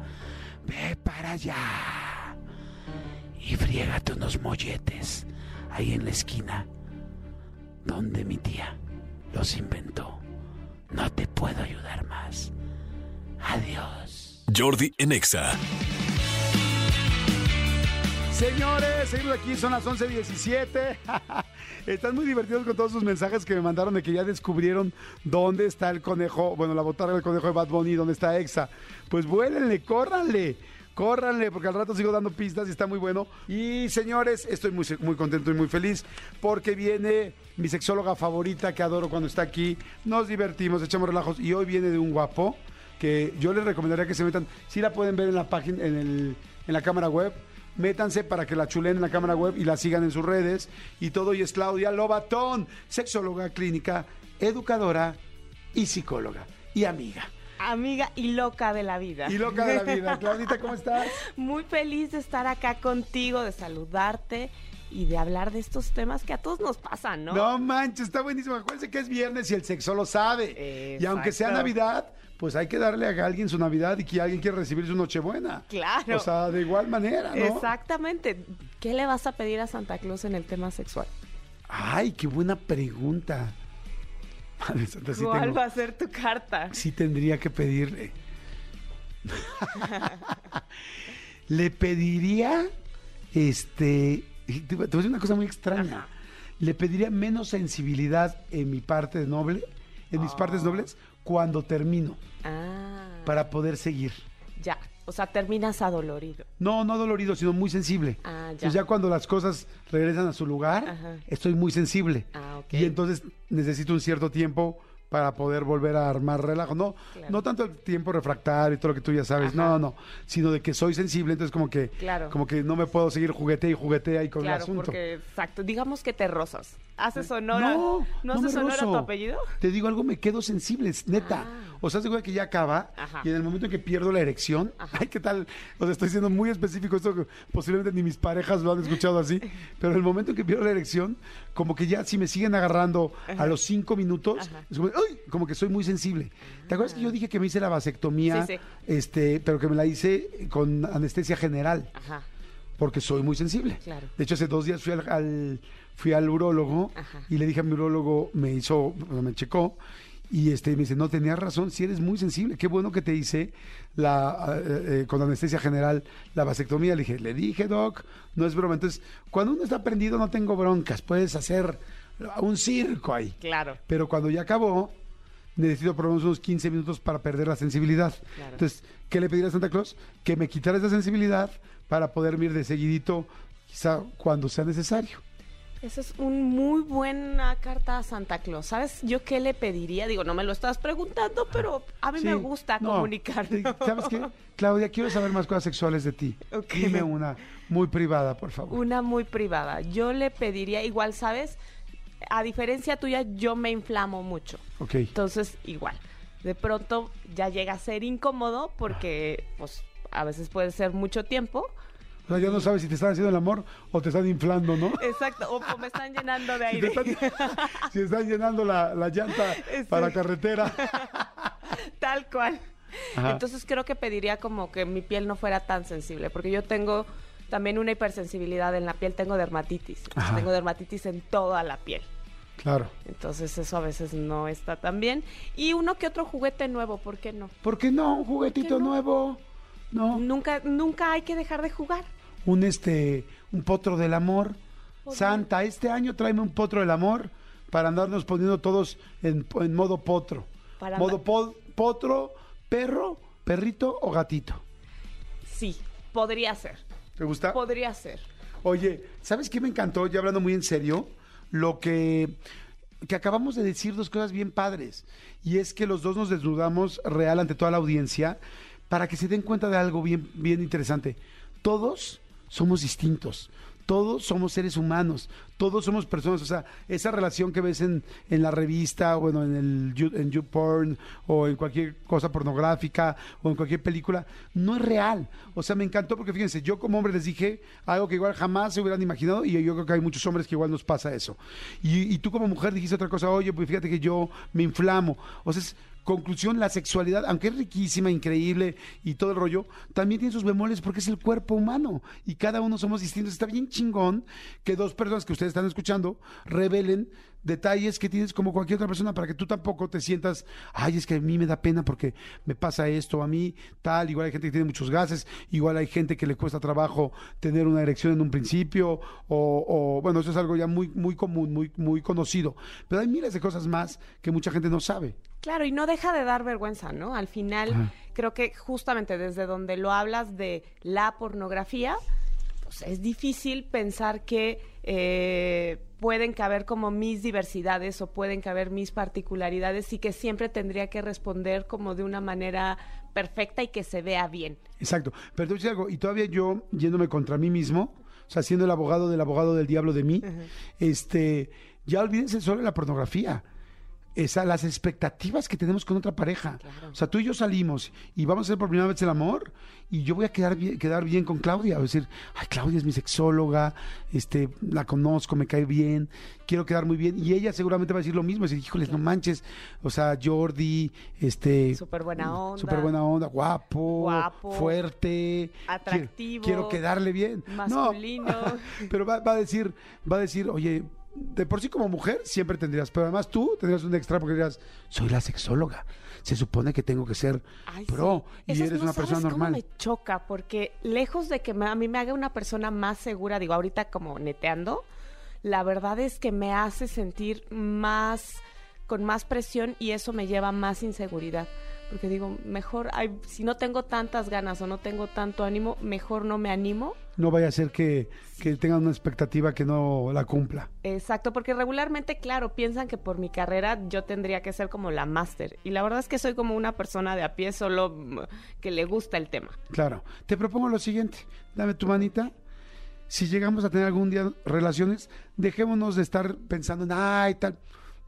Ve para allá. Y friégate unos molletes ahí en la esquina donde mi tía los inventó. No te puedo ayudar más. Adiós. Jordi en Exa. Señores, seguimos aquí, son las 11.17. Están muy divertidos con todos sus mensajes que me mandaron de que ya descubrieron dónde está el conejo, bueno, la botarga del conejo de Bad Bunny, dónde está Exa. Pues vuélenle, córranle. Córranle, porque al rato sigo dando pistas y está muy bueno. Y señores, estoy muy, muy contento y muy feliz porque viene mi sexóloga favorita que adoro cuando está aquí. Nos divertimos, echamos relajos y hoy viene de un guapo que yo les recomendaría que se metan. Si la pueden ver en la página, en, el, en la cámara web. Métanse para que la chulen en la cámara web y la sigan en sus redes. Y todo, y es Claudia Lobatón, sexóloga clínica, educadora y psicóloga y amiga. Amiga y loca de la vida. Y loca de la vida. Claudita, ¿cómo estás? Muy feliz de estar acá contigo, de saludarte y de hablar de estos temas que a todos nos pasan, ¿no? No manches, está buenísimo. Acuérdense que es viernes y el sexo lo sabe. Y aunque sea Navidad, pues hay que darle a alguien su Navidad y que alguien quiera recibir su Nochebuena. Claro. O sea, de igual manera, ¿no? Exactamente. ¿Qué le vas a pedir a Santa Claus en el tema sexual? Ay, qué buena pregunta. Madre Santa, sí ¿Cuál va a ser tu carta? Sí tendría que pedirle. Le pediría, este, te voy a decir una cosa muy extraña. Le pediría menos sensibilidad en mi parte noble, en mis partes nobles, cuando termino. Ah. Para poder seguir. Ya. O sea, terminas adolorido. No, no dolorido, sino muy sensible. Ah, ya. Entonces ya cuando las cosas regresan a su lugar, estoy muy sensible. Ah, ok. Y entonces necesito un cierto tiempo para poder volver a armar relajo. No, no tanto el tiempo refractario y todo lo que tú ya sabes, no, no, sino de que soy sensible, entonces como que, como que no me puedo seguir juguete y juguete ahí con el asunto. Porque, exacto, digamos que te rozas. ¿Haces honora? No, ¿No, haces honor a tu apellido? Te digo algo, me quedo sensible, neta. Ah. O sea, se que ya acaba y en el momento en que pierdo la erección, ay, ¿qué tal? O sea, estoy siendo muy específico, esto que posiblemente ni mis parejas lo han escuchado así, pero en el momento en que pierdo la erección, como que ya si me siguen agarrando a los cinco minutos, es como, ¡ay! como que soy muy sensible. ¿Te acuerdas que yo dije que me hice la vasectomía, Sí, sí. este, pero que me la hice con anestesia general? Ajá. porque soy muy sensible. Claro. De hecho, hace dos días fui al, al- fui al urólogo Ajá. y le dije a mi urólogo, me hizo, me checó y este me dice, no, tenías razón, si eres muy sensible, qué bueno que te hice la, eh, eh, con anestesia general la vasectomía. Le dije, le dije, doc, no es broma. Entonces, cuando uno está prendido no tengo broncas, puedes hacer un circo ahí. Claro. Pero cuando ya acabó, necesito por lo menos unos 15 minutos para perder la sensibilidad. Claro. Entonces, ¿qué le pediría a Santa Claus? Que me quitara esa sensibilidad para poder ir de seguidito, quizá cuando sea necesario. Esa es una muy buena carta a Santa Claus. ¿Sabes yo qué le pediría? Digo, no me lo estás preguntando, pero a mí Sí, me gusta no, comunicar. ¿Sabes qué? Claudia, quiero saber más cosas sexuales de ti. Ok. Dime una muy privada, por favor. Una muy privada. Yo le pediría, igual, ¿sabes? A diferencia tuya, yo me inflamo mucho. Ok. Entonces, igual. De pronto ya llega a ser incómodo porque, pues, a veces puede ser mucho tiempo. O sea, ya no sabes si te están haciendo el amor o te están inflando, ¿no? Exacto. O, o me están llenando de Si te aire. están, si están llenando la, la llanta Sí. para carretera. Tal cual. Ajá. Entonces creo que pediría como que mi piel no fuera tan sensible, porque yo tengo también una hipersensibilidad en la piel, tengo dermatitis. Entonces, tengo dermatitis en toda la piel. Claro. Entonces eso a veces no está tan bien. Y uno que otro juguete nuevo, ¿por qué no? ¿Por qué no? Un juguetito no? nuevo. No. Nunca, nunca hay que dejar de jugar. un este, un potro del amor. Santa, este año tráeme un potro del amor para andarnos poniendo todos en, en modo potro. Para modo po- potro, perro, perrito o gatito. Sí, podría ser. ¿Te gusta? Podría ser. Oye, ¿sabes qué me encantó? Ya hablando muy en serio, lo que, que acabamos de decir dos cosas bien padres. Y es que los dos nos desnudamos real ante toda la audiencia para que se den cuenta de algo bien, bien interesante. Todos somos distintos. Todos somos seres humanos, todos somos personas, o sea, esa relación que ves en, en la revista, bueno, en el en YouPorn o en cualquier cosa pornográfica o en cualquier película, no es real. O sea, me encantó porque fíjense, yo como hombre les dije algo que igual jamás se hubieran imaginado y yo creo que hay muchos hombres que igual nos pasa eso. Y, tú como mujer dijiste otra cosa, oye, pues fíjate que yo me inflamo. O sea, conclusión, la sexualidad, aunque es riquísima, increíble y todo el rollo, también tiene sus bemoles porque es el cuerpo humano y cada uno somos distintos. Está bien chingón que dos personas que ustedes están escuchando revelen detalles que tienes como cualquier otra persona para que tú tampoco te sientas, ay, es que a mí me da pena porque me pasa esto, a mí tal, igual hay gente que tiene muchos gases, igual hay gente que le cuesta trabajo tener una erección en un principio, o, o, bueno, eso es algo ya muy, muy común, muy, muy conocido, pero hay miles de cosas más que mucha gente no sabe. Claro, y no deja de dar vergüenza, ¿no? Al final, Ajá. creo que justamente desde donde lo hablas de la pornografía, pues es difícil pensar que eh, pueden caber como mis diversidades o pueden caber mis particularidades y que siempre tendría que responder como de una manera perfecta y que se vea bien. Exacto. Pero te voy a decir algo, y todavía yo yéndome contra mí mismo, o sea, siendo el abogado del abogado del diablo de mí, este, ya olvídense solo de la pornografía. Esa, las expectativas que tenemos con otra pareja. O sea, tú y yo salimos y vamos a hacer por primera vez el amor y yo voy a quedar bien, quedar bien con Claudia. O decir, ay, Claudia es mi sexóloga, este, la conozco, me cae bien, quiero quedar muy bien. Y ella seguramente va a decir lo mismo, decir, híjoles, no manches. O sea, Jordi, este... Súper buena onda. Súper buena onda, guapo, Guapo. fuerte, Atractivo. Quiero, quiero quedarle bien. No, Masculino. pero va, va a decir, va a decir, oye, de por sí como mujer siempre tendrías, pero además tú tendrías un extra porque dirías, soy la sexóloga. Se supone que tengo que ser Ay, pro sí. y eres no una sabes persona cómo normal. me choca porque lejos de que me- a mí me haga una persona más segura, digo ahorita como neteando, la verdad es que me hace sentir más con más presión y eso me lleva a más inseguridad. Porque digo, mejor, ay, si no tengo tantas ganas o no tengo tanto ánimo, mejor no me animo. No vaya a ser que, que tengan una expectativa que no la cumpla. Exacto, porque regularmente, claro, piensan que por mi carrera yo tendría que ser como la máster. Y la verdad es que soy como una persona de a pie solo mm, que le gusta el tema. Claro. Te propongo lo siguiente. Dame tu manita. Si llegamos a tener algún día relaciones, dejémonos de estar pensando en, ay, tal.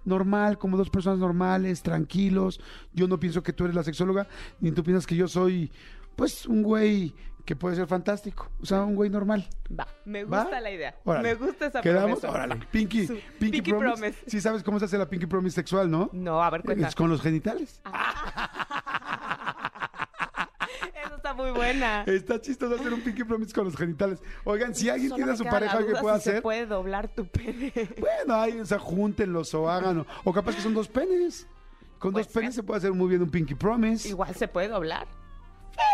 Normal, como dos personas normales, tranquilos. Yo no pienso que tú eres la sexóloga, ni tú piensas que yo soy, pues, un güey que puede ser fantástico. O sea, un güey normal. Va, me ¿Va? gusta la idea. Órale. Me gusta esa ¿Quedamos? promesa. Órale. Pinky, Su- Pinky, Pinky promise. promise. Sí sabes cómo se hace la Pinky Promise sexual, ¿no? No, a ver, cuenta. Es con los genitales. Esa está muy buena. Está chistoso hacer un Pinky Promise con los genitales. Oigan, si alguien Solo tiene a su pareja que duda pueda si se hacer, puede doblar tu pene. Bueno, ahí, o sea, júntenlos o háganlo. O capaz que son dos penes. Con Pues, dos penes se puede hacer muy bien un Pinky Promise. Igual se puede doblar.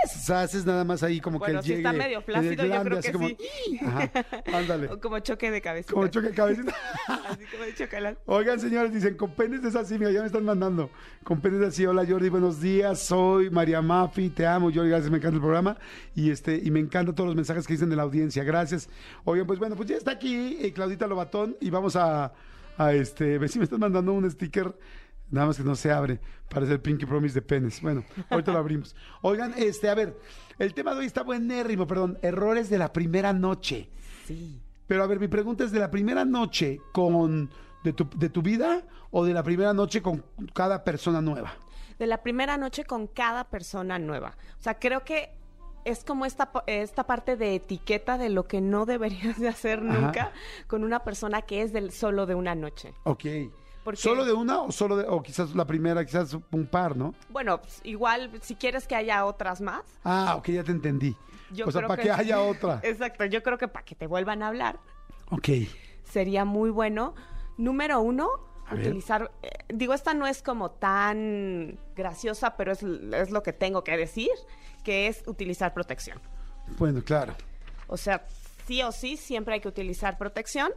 O sea, haces nada más ahí como Bueno, que si llegue está medio flácido, yo creo que como, sí. Ajá, ándale. O como choque de cabeza. Como choque de cabecita. Así como de chocolate. Oigan, señores, dicen, con penes es así, mira, ya me están mandando. Con penes es así, hola Jordi, buenos días, soy María Mafi, te amo, Jordi, gracias, me encanta el programa. Y este, y me encantan todos los mensajes que dicen de la audiencia, gracias. Oigan, pues bueno, pues ya está aquí eh, Claudita Lobatón y vamos a, a este, ver si me están mandando un sticker, nada más que no se abre, parece el Pinky Promise de penes. Bueno, ahorita lo abrimos. Oigan, este, a ver, el tema de hoy está buenérrimo, perdón, errores de la primera noche. Sí. Pero a ver, mi pregunta es de la primera noche con de tu, de tu vida o de la primera noche con cada persona nueva. De la primera noche con cada persona nueva. O sea, creo que es como esta, esta parte de etiqueta de lo que no deberías de hacer Ajá. nunca con una persona que es del solo de una noche. Ok. Porque- ¿Solo de una o solo de, o quizás la primera, quizás un par, ¿no? Bueno, pues, igual si quieres que haya otras más. Ah, ok, ya te entendí. Yo o sea, para que, haya otra. Exacto, yo creo que para que te vuelvan a hablar Ok. sería muy bueno. Número uno, utilizar, eh, digo, esta no es como tan graciosa, pero es, es lo que tengo que decir, que es utilizar protección. Bueno, claro. O sea, sí o sí, siempre hay que utilizar protección.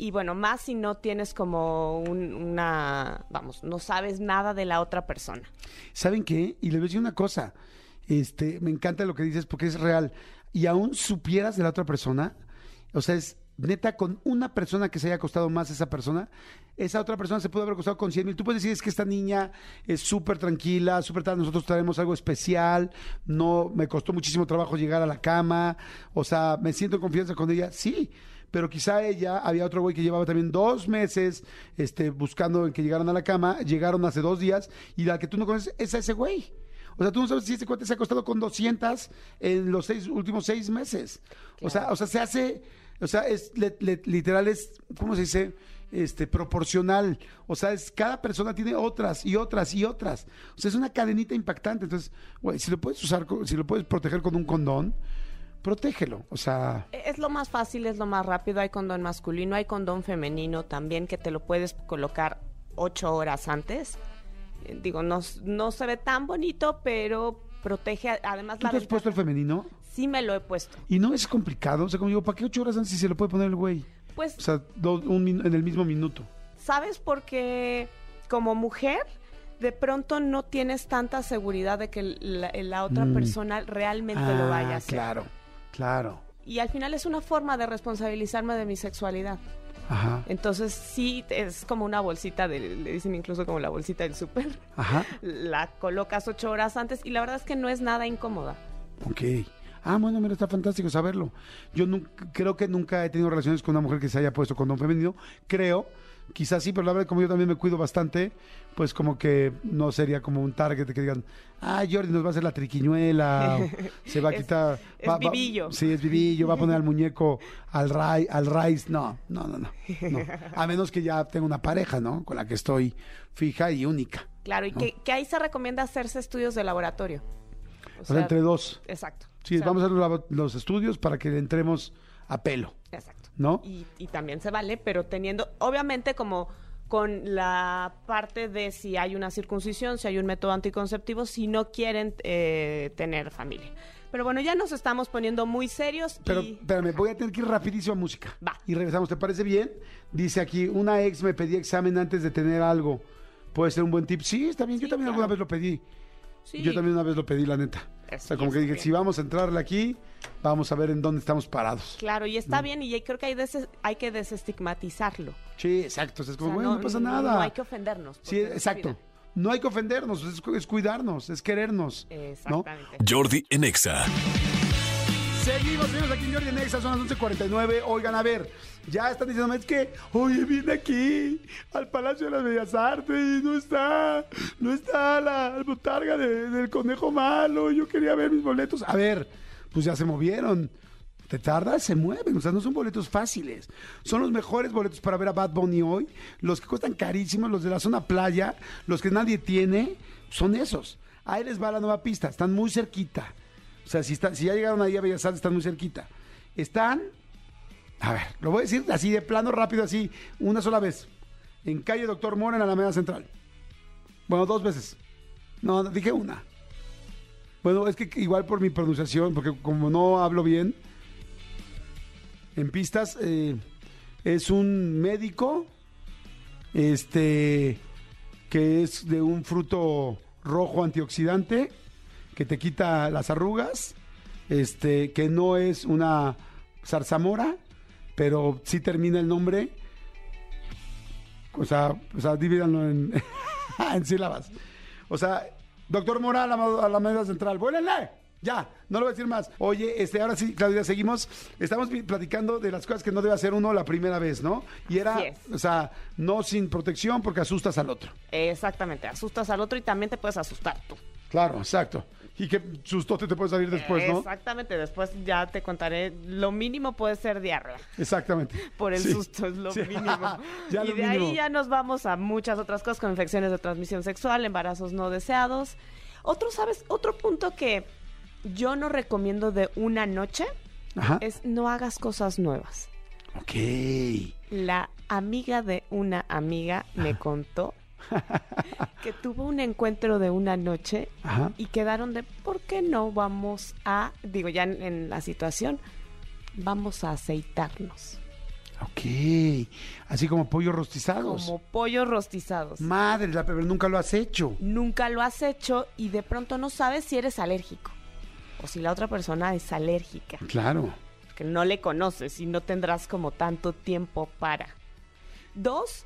Y bueno, más si no tienes como un- una, vamos, no sabes nada de la otra persona. ¿Saben qué? Y les voy a decir una cosa. Este, me encanta lo que dices porque es real. Y aún supieras de la otra persona, o sea, es neta con una persona que se haya costado más esa persona, esa otra persona se puede haber costado con 100 mil. Tú puedes decir, es que esta niña es súper tranquila, súper tal, nosotros traemos algo especial, no, me costó muchísimo trabajo llegar a la cama, o sea, me siento en confianza con ella, sí. Pero quizá ella, había otro güey que llevaba también dos meses este, buscando en que llegaran a la cama, llegaron hace dos días, y la que tú no conoces es a ese güey. O sea, tú no sabes si ese cuate se ha costado con 200 en los seis, últimos seis meses. O sea, o sea, se hace, o sea, es le- le- literal es, ¿cómo se dice? Este, proporcional. O sea, es, cada persona tiene otras y otras y otras. O sea, es una cadenita impactante. Entonces, güey, si lo puedes usar, si lo puedes proteger con un condón, protégelo. O sea, Es lo más fácil, es lo más rápido. Hay condón masculino, hay condón femenino también que te lo puedes colocar ocho horas antes. Eh, Digo, no, no se ve tan bonito, pero protege. Además, ¿tú la te has puesto el femenino? Sí me lo he puesto. Y no es complicado. O sea, como digo, ¿para qué ocho horas antes si se lo puede poner el güey? Pues, O sea, un en el mismo minuto. ¿sabes? Porque como mujer, de pronto no tienes tanta seguridad de que la, la otra Mm. persona realmente lo vaya a Ah, hacer. Claro, claro. Y al final es una forma de responsabilizarme de mi sexualidad. Ajá, Entonces sí, es como una bolsita, de, le dicen incluso como la bolsita del súper. ajá. La colocas ocho horas antes y la verdad es que no es nada incómoda. Ok. Ah, bueno, mira, está fantástico saberlo. Yo nunca, creo que nunca he tenido relaciones con una mujer que se haya puesto condón femenino. Creo, quizás sí, pero la verdad, como yo también me cuido bastante, pues como que no sería como un target de que digan, ah, Jordi nos va a hacer la triquiñuela, o se va a quitar. es va- vivillo. sí, es vivillo, va a poner al muñeco al rai, al raíz. No, no, no, no, no. A menos que ya tenga una pareja, ¿no? Con la que estoy fija y única. Claro, y que, que ahí se recomienda hacerse estudios de laboratorio. O O sea, entre dos. Exacto. Sí, O sea, vamos a hacer los, los estudios para que entremos a pelo. Exacto. ¿No? Y, y también se vale, pero teniendo, obviamente como con la parte de si hay una circuncisión, si hay un método anticonceptivo, si no quieren eh, tener familia. Pero bueno, ya nos estamos poniendo muy serios Pero y... espérame, voy a tener que ir rapidísimo a música. Va. Y regresamos, ¿te parece bien? Dice aquí, una ex me pedía examen antes de tener algo. ¿Puede ser un buen tip? Sí, está bien. Yo también claro. alguna vez lo pedí. Sí. Yo también una vez lo pedí, la neta. O sea, como que dije, bien. si vamos a entrarle aquí, vamos a ver en dónde estamos parados. Claro, y está bien, y creo que hay, des- hay que desestigmatizarlo. Sí, exacto. O sea, es O como, sea, bueno, no, pasa nada. No hay que ofendernos. Sí, porque no es exacto. No hay que ofendernos, es, es cuidarnos, es querernos. ¿no? Exactamente. Jordi en Seguimos, señores, aquí en Jordi Nexa, son las 11.49. Oigan, a ver, ya están diciéndome, es que, oye, vine aquí al Palacio de las Bellas Artes y no está, no está la botarga de- del conejo malo. Yo quería ver mis boletos. A ver, pues ya se movieron. Te tardas, se mueven. O sea, no son boletos fáciles. Son los mejores boletos para ver a Bad Bunny hoy. Los que cuestan carísimos, los de la zona playa, los que nadie tiene, son esos. Ahí les va la nueva pista. Están muy cerquita. O sea, si, está- si ya llegaron ahí a Bellas Artes, están muy cerquita. Están, a ver, lo voy a decir así de plano, rápido, así, una sola vez. En calle Doctor Mora, en Alameda Central. Bueno, dos veces. No, dije una. Bueno, es que igual por mi pronunciación, porque como no hablo bien, en pistas, eh, es un médico, este, que es de un fruto rojo antioxidante, que te quita las arrugas, este, que no es una zarzamora, pero sí termina el nombre. O sea, o sea divídanlo en, en sílabas. O sea, doctor Mora a la, a la medida central. ¡Vuélenle! Ya, no lo voy a decir más. Oye, este, ahora sí, Claudia, seguimos. Estamos platicando de las cosas que no debe hacer uno la primera vez, ¿no? Y era, o sea, no sin protección porque asustas al otro. Exactamente, asustas al otro y también te puedes asustar tú. Claro, exacto. Y qué sustote te puede salir después, ¿no? Exactamente, después ya te contaré, lo mínimo puede ser diarrea. Exactamente. Por el Sí. susto es lo Sí. mínimo. Ya y lo de mínimo. ahí ya nos vamos a muchas otras cosas, con infecciones de transmisión sexual, embarazos no deseados. Otro, ¿sabes? Otro punto que yo no recomiendo de una noche Ajá. es no hagas cosas nuevas. Ok. La amiga de una amiga me contó que tuvo un encuentro de una noche Ajá. y quedaron de, ¿por qué no vamos a, digo ya en, en la situación, vamos a aceitarnos. Ok. Así como pollos rostizados. Como pollos rostizados. Madre, la- pero nunca lo has hecho. Nunca lo has hecho y de pronto no sabes si eres alérgico o si la otra persona es alérgica. Claro. que no le conoces y no tendrás como tanto tiempo para. Dos,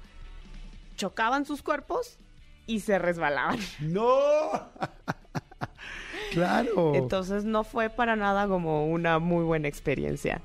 chocaban sus cuerpos y se resbalaban. ¡No! claro. Entonces no fue para nada como una muy buena experiencia.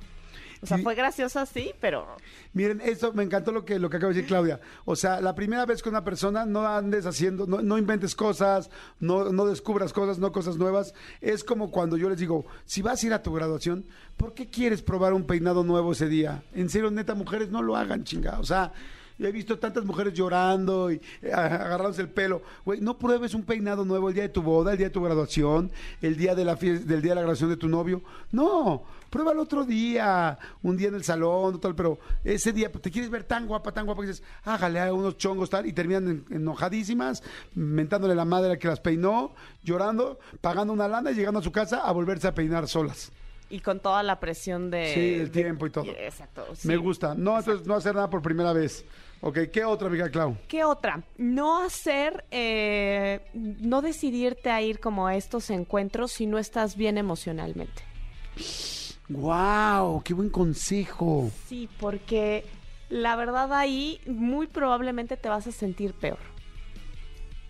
O sea, Sí. fue graciosa sí, pero Miren, eso me encantó lo que, lo que acaba de decir Claudia. O sea, la primera vez con una persona no andes haciendo, no, no inventes cosas, no, no descubras cosas, no cosas nuevas. Es como cuando yo les digo, si vas a ir a tu graduación, ¿por qué quieres probar un peinado nuevo ese día? En serio, neta, mujeres, no lo hagan, chinga. O sea, yo he visto tantas mujeres llorando y eh, agarrándose el pelo. Güey, no pruebes un peinado nuevo el día de tu boda, el día de tu graduación, el día de la del día de la graduación de tu novio. No, prueba el otro día, un día en el salón, tal, pero ese día pues, te quieres ver tan guapa, tan guapa que dices, hágale a unos chongos tal, y terminan en- enojadísimas, mentándole la madre a que las peinó, llorando, pagando una lana y llegando a su casa a volverse a peinar solas. y con toda la presión de Sí, el tiempo y todo. Exacto. sí. Me gusta. No, entonces no hacer nada por primera vez. Ok, ¿qué otra, amiga Clau? ¿Qué otra? No hacer, eh, no decidirte a ir como a estos encuentros si no estás bien emocionalmente. ¡Wow! ¡Qué buen consejo! Sí, porque la verdad ahí muy probablemente te vas a sentir peor.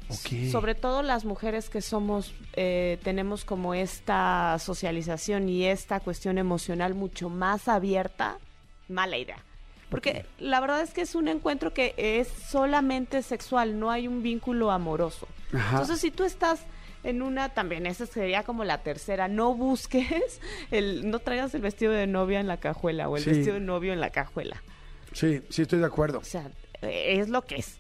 Ok. Sobre todo las mujeres que somos, eh, tenemos como esta socialización y esta cuestión emocional mucho más abierta, mala idea. Porque la verdad es que es un encuentro que es solamente sexual, no hay un vínculo amoroso. Ajá. Entonces, si tú estás en una, también esa sería como la tercera, no busques, el, no traigas el vestido de novia en la cajuela o el Sí. vestido de novio en la cajuela. Sí, sí estoy de acuerdo. O sea, eh, es lo que es.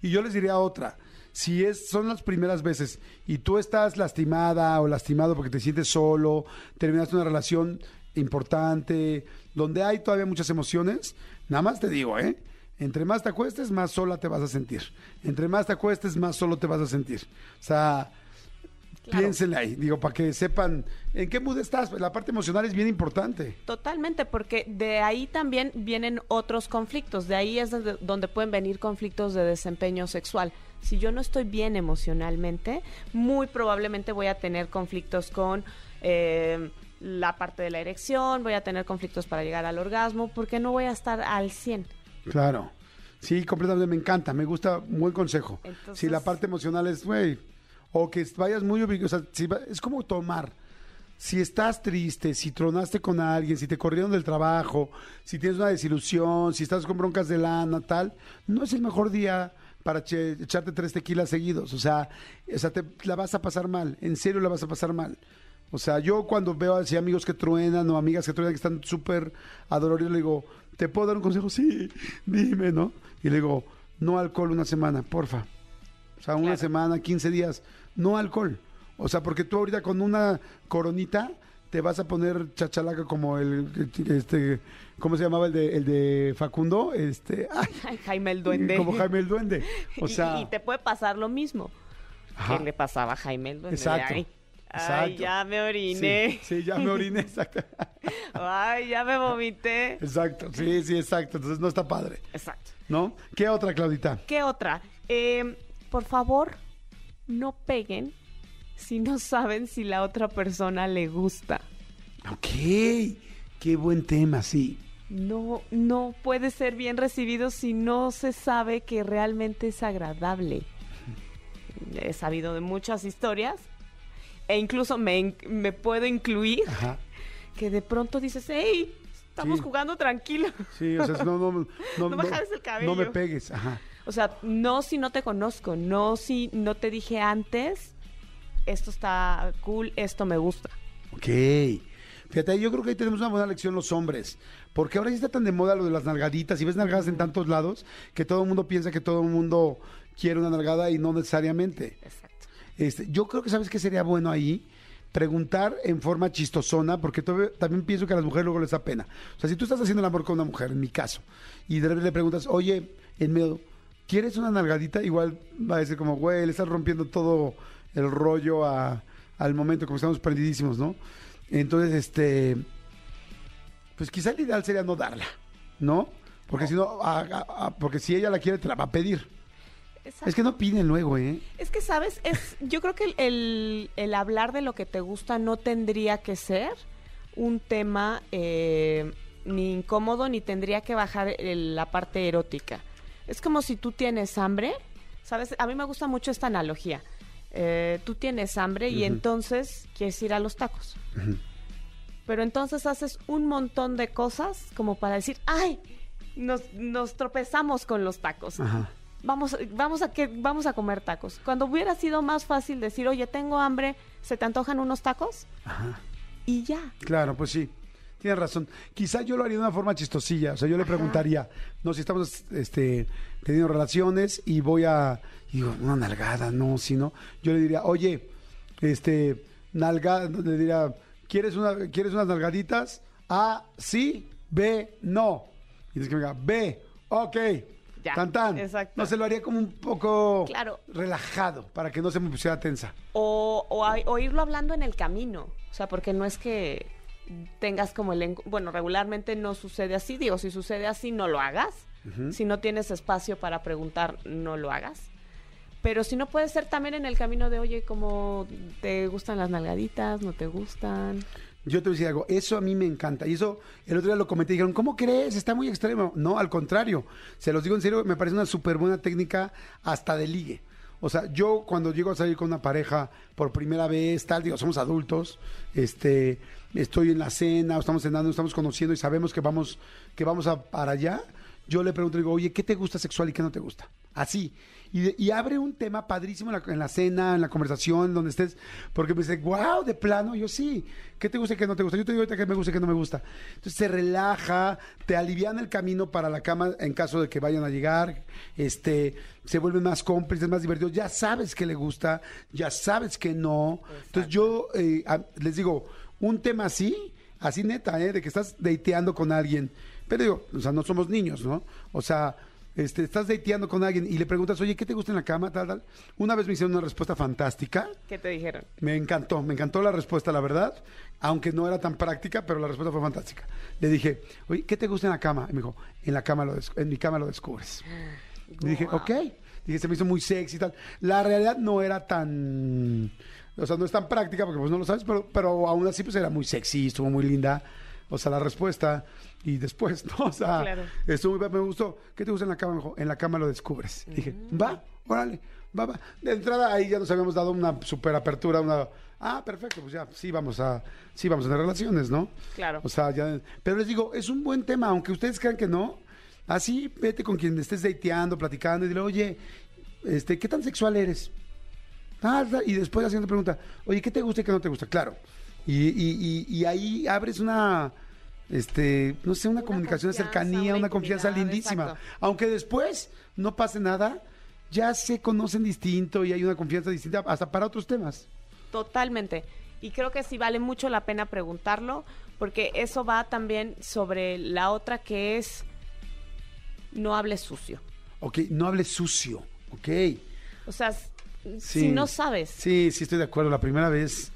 Y yo les diría otra. Si es, son las primeras veces y tú estás lastimada o lastimado porque te sientes solo, terminaste una relación importante, donde hay todavía muchas emociones, nada más te digo, ¿eh? Entre más te acuestes, más sola te vas a sentir. Entre más te acuestes, más solo te vas a sentir. O sea, Claro. piénsenle ahí, digo, para que sepan en qué mood estás. La parte emocional es bien importante. Totalmente, porque de ahí también vienen otros conflictos, de ahí es donde, pueden venir conflictos de desempeño sexual. Si yo no estoy bien emocionalmente, muy probablemente voy a tener conflictos con eh, la parte de la erección, voy a tener conflictos para llegar al orgasmo, porque no voy a estar al 100. Claro. Sí, completamente me encanta, me gusta, buen consejo. Entonces- si la parte emocional es, güey, o que vayas muy o sea, si va- es como tomar. Si estás triste, si tronaste con alguien, si te corrieron del trabajo, si tienes una desilusión, si estás con broncas de lana, tal, no es el mejor día para che- echarte tres tequilas seguidos. O sea, o sea, te la vas a pasar mal, en serio la vas a pasar mal. O sea, yo cuando veo así amigos que truenan o amigas que truenan que están súper adoloridos, le digo, ¿te puedo dar un consejo? Sí, dime, ¿no? Y le digo, no alcohol una semana, porfa. O sea, una Claro. semana, 15 días, no alcohol. O sea, porque tú ahorita con una coronita te vas a poner chachalaca como el, este, ¿cómo se llamaba el de, el de Facundo? Este, ay, Ay, Jaime el duende. como Jaime el Duende. O sea, y, te puede pasar lo mismo Ajá. que le pasaba a Jaime el duende. Exacto, ay, exacto. ya me oriné. Sí, sí, ya me oriné, exacto. Ay, ya me vomité. Exacto, sí, sí, exacto. Entonces no está padre, Exacto. ¿no? ¿Qué otra, Claudita? ¿Qué otra? Eh, por favor, no peguen si no saben si la otra persona le gusta. Ok, qué buen tema, sí. No, no puede ser bien recibido si no se sabe que realmente es agradable. He sabido de muchas historias e incluso me, me puedo incluir Ajá. que de pronto dices, hey, estamos Sí. jugando tranquilo. Sí, o sea, no, no, no, No me jales el cabello. No me pegues, ajá. O sea, no si no te conozco, no si no te dije antes, esto está cool, esto me gusta. Ok. Fíjate, yo creo que ahí tenemos una buena lección los hombres. Porque ahora ya está tan de moda lo de las nalgaditas. Y ves nalgadas en tantos lados que todo el mundo piensa que todo el mundo quiere una nalgada y no necesariamente. Exacto. Este, yo creo que sabes qué sería bueno ahí preguntar en forma chistosona, porque también pienso que a las mujeres luego les da pena. O sea, si tú estás haciendo el amor con una mujer, en mi caso, y de repente le preguntas, oye, en medio, ¿quieres una nalgadita? Igual va a decir como, güey, le estás rompiendo todo el rollo a- al momento, como estamos prendidísimos, ¿no? Entonces, este, pues quizá el ideal sería no darla, ¿no? Porque si no, a- a- a- porque si ella la quiere, te la va a pedir. Exacto. Es que no piden luego, ¿eh? Es que, ¿sabes? Es, yo creo que el, el- el hablar de lo que te gusta no tendría que ser un tema eh, ni incómodo ni tendría que bajar el- la parte erótica. Es como si tú tienes hambre, ¿sabes? A mí me gusta mucho esta analogía. Eh, tú tienes hambre y entonces quieres ir a los tacos. Pero entonces haces un montón de cosas como para decir, ¡ay! Nos, nos tropezamos con los tacos Ajá. Vamos, vamos a que vamos a comer tacos. Cuando hubiera sido más fácil decir, oye, tengo hambre, ¿se te antojan unos tacos? Ajá. Y ya. Claro, pues sí. Tienes razón. Quizá yo lo haría de una forma chistosilla. O sea, yo le preguntaría, no, si estamos este, teniendo relaciones y voy a. y digo, una nalgada, no, si no. Yo le diría, oye, este, nalga, le diría, ¿quieres, una, ¿quieres unas nalgaditas? A, sí, B, no. Y dices que me diga, B, ok. Ya, Tan, tan. exacto. No se lo haría como un poco Claro. relajado para que no se me pusiera tensa. O, o, a- o irlo hablando en el camino. O sea, porque no es que tengas como el... Bueno, regularmente no sucede así. Digo, si sucede así, no lo hagas. Si no tienes espacio para preguntar, no lo hagas. Pero si no puede ser también en el camino de, oye, ¿cómo te gustan las nalgaditas? ¿No te gustan? Yo te voy a decir algo, eso a mí me encanta. Y eso el otro día lo comenté dijeron, ¿cómo crees? Está muy extremo. No, al contrario. Se los digo en serio, me parece una súper buena técnica hasta de ligue. O sea, yo cuando llego a salir con una pareja por primera vez, tal, digo, somos adultos, este, estoy en la cena, o estamos cenando, estamos conociendo y sabemos que vamos, que vamos a para allá, yo le pregunto, digo, oye, ¿qué te gusta sexual y qué no te gusta? Así. Y, de- y abre un tema padrísimo en la, en la cena, en la conversación, donde estés, porque me dice, wow, de plano, yo sí. ¿Qué te gusta y qué no te gusta? Yo te digo ahorita qué me gusta y qué no me gusta. Entonces se relaja, te aliviana el camino para la cama en caso de que vayan a llegar, este, se vuelven más cómplices, más divertidos. Ya sabes que le gusta, ya sabes que no. Entonces yo eh, a- les digo, un tema así, así neta, ¿eh? de que estás dateando con alguien. Pero digo, o sea, no somos niños, ¿no? O sea, este, estás dateando con alguien y le preguntas, oye, ¿qué te gusta en la cama? Tal, tal. Una vez me hicieron una respuesta fantástica. ¿Qué te dijeron? Me encantó, me encantó la respuesta, la verdad. Aunque no era tan práctica, pero la respuesta fue fantástica. Le dije, oye, ¿qué te gusta en la cama? Y me dijo, en, la cama lo en mi cama lo descubres. Y dije, ok. Dije, se me hizo muy sexy y tal. La realidad no era tan. O sea, no es tan práctica porque pues no lo sabes, pero, pero aún así pues era muy sexy, estuvo muy linda. O sea, la respuesta. Y después, ¿no? O sea, Claro. estuvo muy, me gustó. ¿Qué te gusta en la cama? Me dijo, en la cama lo descubres. Dije, va, órale, va, va. De entrada ahí ya nos habíamos dado una super apertura, una. Ah, perfecto, pues ya, sí vamos a, sí vamos a tener relaciones, ¿no? Claro. O sea, ya. Pero les digo, es un buen tema, aunque ustedes crean que no. Así, vete con quien estés dateando, platicando y dile, oye, este, ¿qué tan sexual eres? Ah, y después la siguiente pregunta, oye, ¿qué te gusta y qué no te gusta? Claro. Y, y- y- y ahí abres una, este, no sé, una, Una comunicación, confianza, cercanía, una confianza lindísima. exacto. Aunque después no pase nada, ya se conocen distinto y hay una confianza distinta hasta para otros temas. Totalmente. Y creo que sí vale mucho la pena preguntarlo, porque eso va también sobre la otra que es no hables sucio. Ok, no hables sucio, ok. O sea, Sí. si no sabes, Sí, sí estoy de acuerdo. La primera vez,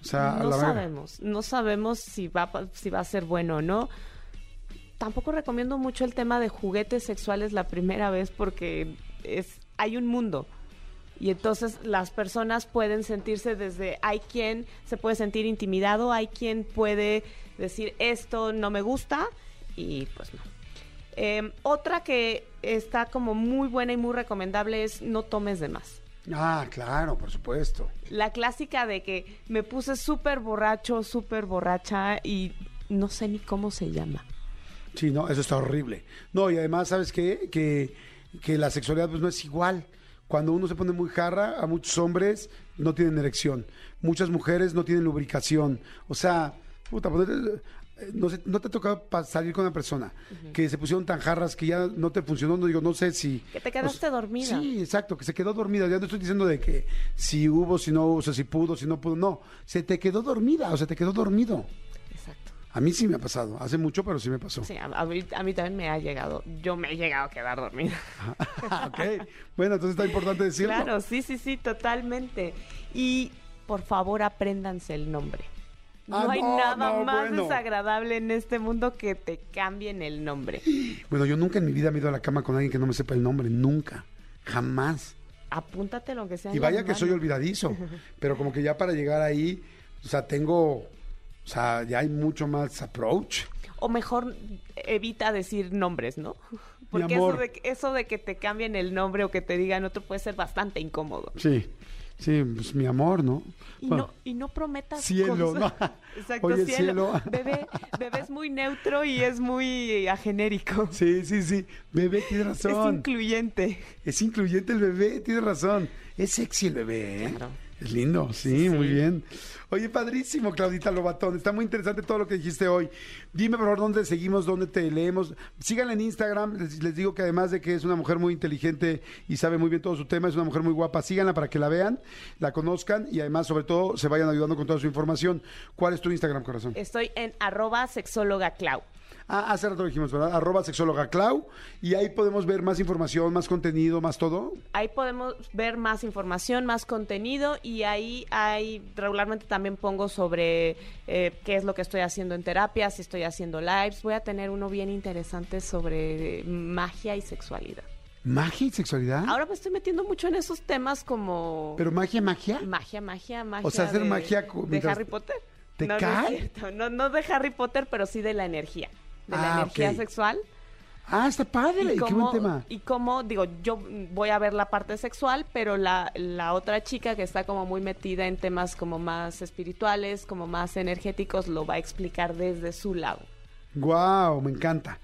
o sea, a no la sabemos, no sabemos si va, si va a ser bueno o no. Tampoco recomiendo mucho el tema de juguetes sexuales la primera vez porque es hay un mundo. Y entonces las personas pueden sentirse desde, hay quien se puede sentir intimidado, hay quien puede decir esto no me gusta y pues no. Eh, otra que está como muy buena y muy recomendable es no tomes de más. Ah, claro, por supuesto. La clásica de que me puse súper borracho, súper borracha y no sé ni cómo se llama. Sí, no, eso está horrible. No, y además, ¿sabes qué? Que, que la sexualidad pues no es igual. Cuando uno se pone muy jarra, a muchos hombres no tienen erección. Muchas mujeres no tienen lubricación. O sea, puta, pues, no, sé, no te ha tocado salir con una persona que se pusieron tan jarras que ya no te funcionó. No digo, no sé si. Que te quedaste dormida. Sí, exacto, que se quedó dormida. Ya no estoy diciendo de que si hubo, si no hubo, o sea, si pudo, si no pudo. No, se te quedó dormida, o sea, te quedó dormido. Exacto. A mí sí me ha pasado. Hace mucho, pero sí me pasó. Sí, a, a mí, a mí también me ha llegado, yo me he llegado a quedar dormida. ok. Bueno, entonces está importante decirlo. Claro, sí, sí, sí, totalmente. Y por favor apréndanse el nombre. No Ah, hay no, nada no, más bueno. desagradable en este mundo que te cambien el nombre. Bueno, yo nunca en mi vida me he ido a la cama con alguien que no me sepa el nombre, nunca, jamás. Apúntate lo que sea. Y vaya que soy olvidadizo, pero como que ya para llegar ahí, o sea, tengo, o sea, ya hay mucho más approach. O mejor evita decir nombres, ¿no? Porque eso de, eso de que te cambien el nombre o que te digan otro puede ser bastante incómodo. Sí, sí, pues mi amor, ¿no? Y, Bueno, no, y no prometas Cielo, cosas. ¿no? Exacto, Oye, cielo. cielo. Bebé, bebé es muy neutro y es muy agenérico. Sí, sí, sí, bebé, tienes Es razón. incluyente. Es incluyente el bebé, tienes razón. Es sexy el bebé, ¿eh? Claro. Es lindo, sí, muy bien. Oye, padrísimo, Claudita Lobatón. Está muy interesante todo lo que dijiste hoy. Dime, por favor, dónde seguimos, dónde te leemos. Síganla en Instagram. Les, digo que además de que es una mujer muy inteligente y sabe muy bien todo su tema, es una mujer muy guapa. Síganla para que la vean, la conozcan y además, sobre todo, se vayan ayudando con toda su información. ¿Cuál es tu Instagram, corazón? Estoy en arroba sexóloga. Ah, hace rato lo dijimos, ¿verdad? Arroba sexóloga Clau. Y ahí podemos ver más información, más contenido, más todo. Ahí podemos ver más información, más contenido y ahí hay regularmente también pongo sobre eh, qué es lo que estoy haciendo en terapia, si estoy haciendo lives. Voy a tener uno bien interesante sobre magia y sexualidad. ¿Magia y sexualidad? Ahora me estoy metiendo mucho en esos temas como ¿Pero magia, magia? magia, magia, magia. O sea, hacer de, magia de mientras- Harry Potter. ¿Te no, No, cae? es cierto. no, no de Harry Potter, pero sí de la energía. De la Ah, energía sexual. Ah, está padre, qué buen tema. y cómo, digo, yo voy a ver la parte sexual, pero la, la otra chica que está como muy metida en temas como más espirituales, como más energéticos, lo va a explicar desde su lado. Guau, me encanta.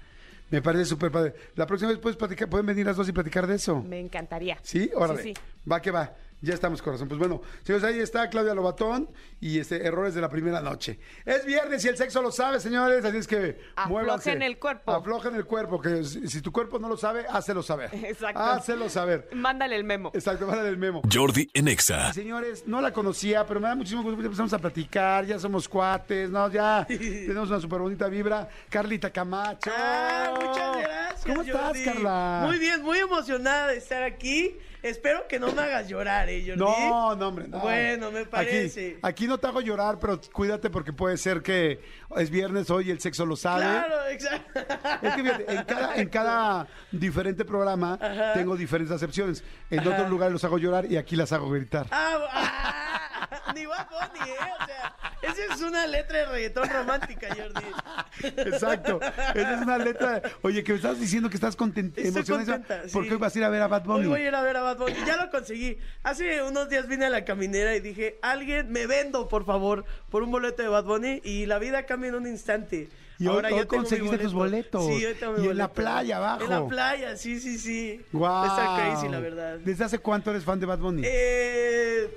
Me parece súper padre. La próxima vez puedes platicar, pueden venir las dos y platicar de eso. Me encantaría. ¿Sí? Órale. Sí, sí. Va que va. Ya estamos, corazón. Pues bueno, señores, ahí está Claudia Lobatón y este errores de la primera noche. Es viernes y el sexo lo sabe, señores, así es que Aflojen el cuerpo. Aflojen el cuerpo, que si, si tu cuerpo no lo sabe, hácelo saber. Exacto. Hácelo saber. Mándale el memo. Exacto, mándale el memo. Jordi en Exa. Señores, no la conocía, pero me da muchísimo gusto porque empezamos a platicar, ya somos cuates, ¿no? Ya tenemos una súper bonita vibra. Carlita Camacho. Ah, muchas gracias. ¿Cómo estás, Jordi. Carla? Muy bien, muy emocionada de estar aquí. Espero que no me hagas llorar, ¿eh, Jordi? No, no, hombre, no. Bueno, me parece. Aquí, aquí no te hago llorar, pero cuídate porque puede ser que es viernes hoy y el sexo lo sabe. Claro, exacto. Es que fíjate, en cada, en cada diferente programa tengo diferentes acepciones. En Ajá. otros lugares los hago llorar y aquí las hago gritar. Ah, ah, ni Bad Bunny, ¿eh? O sea, esa es una letra de reggaetón romántica, Jordi. Exacto. Esa es una letra. de- Oye, que me estabas diciendo que estás content- emocionada sí. porque hoy vas a ir a ver a Bad Bunny. Hoy voy a ir a ver a Bad Bunny. Ya lo conseguí. Hace unos días vine a la caminera y dije, alguien me vendo, por favor, por un boleto de Bad Bunny. Y la vida cambia en un instante. Y hoy- hoy mi conseguiste tus boletos. Sí, hoy tengo mi Y en la playa, abajo. En la playa, sí, sí, sí. Guau. Está crazy, la verdad. ¿Desde hace cuánto eres fan de Bad Bunny? Eh,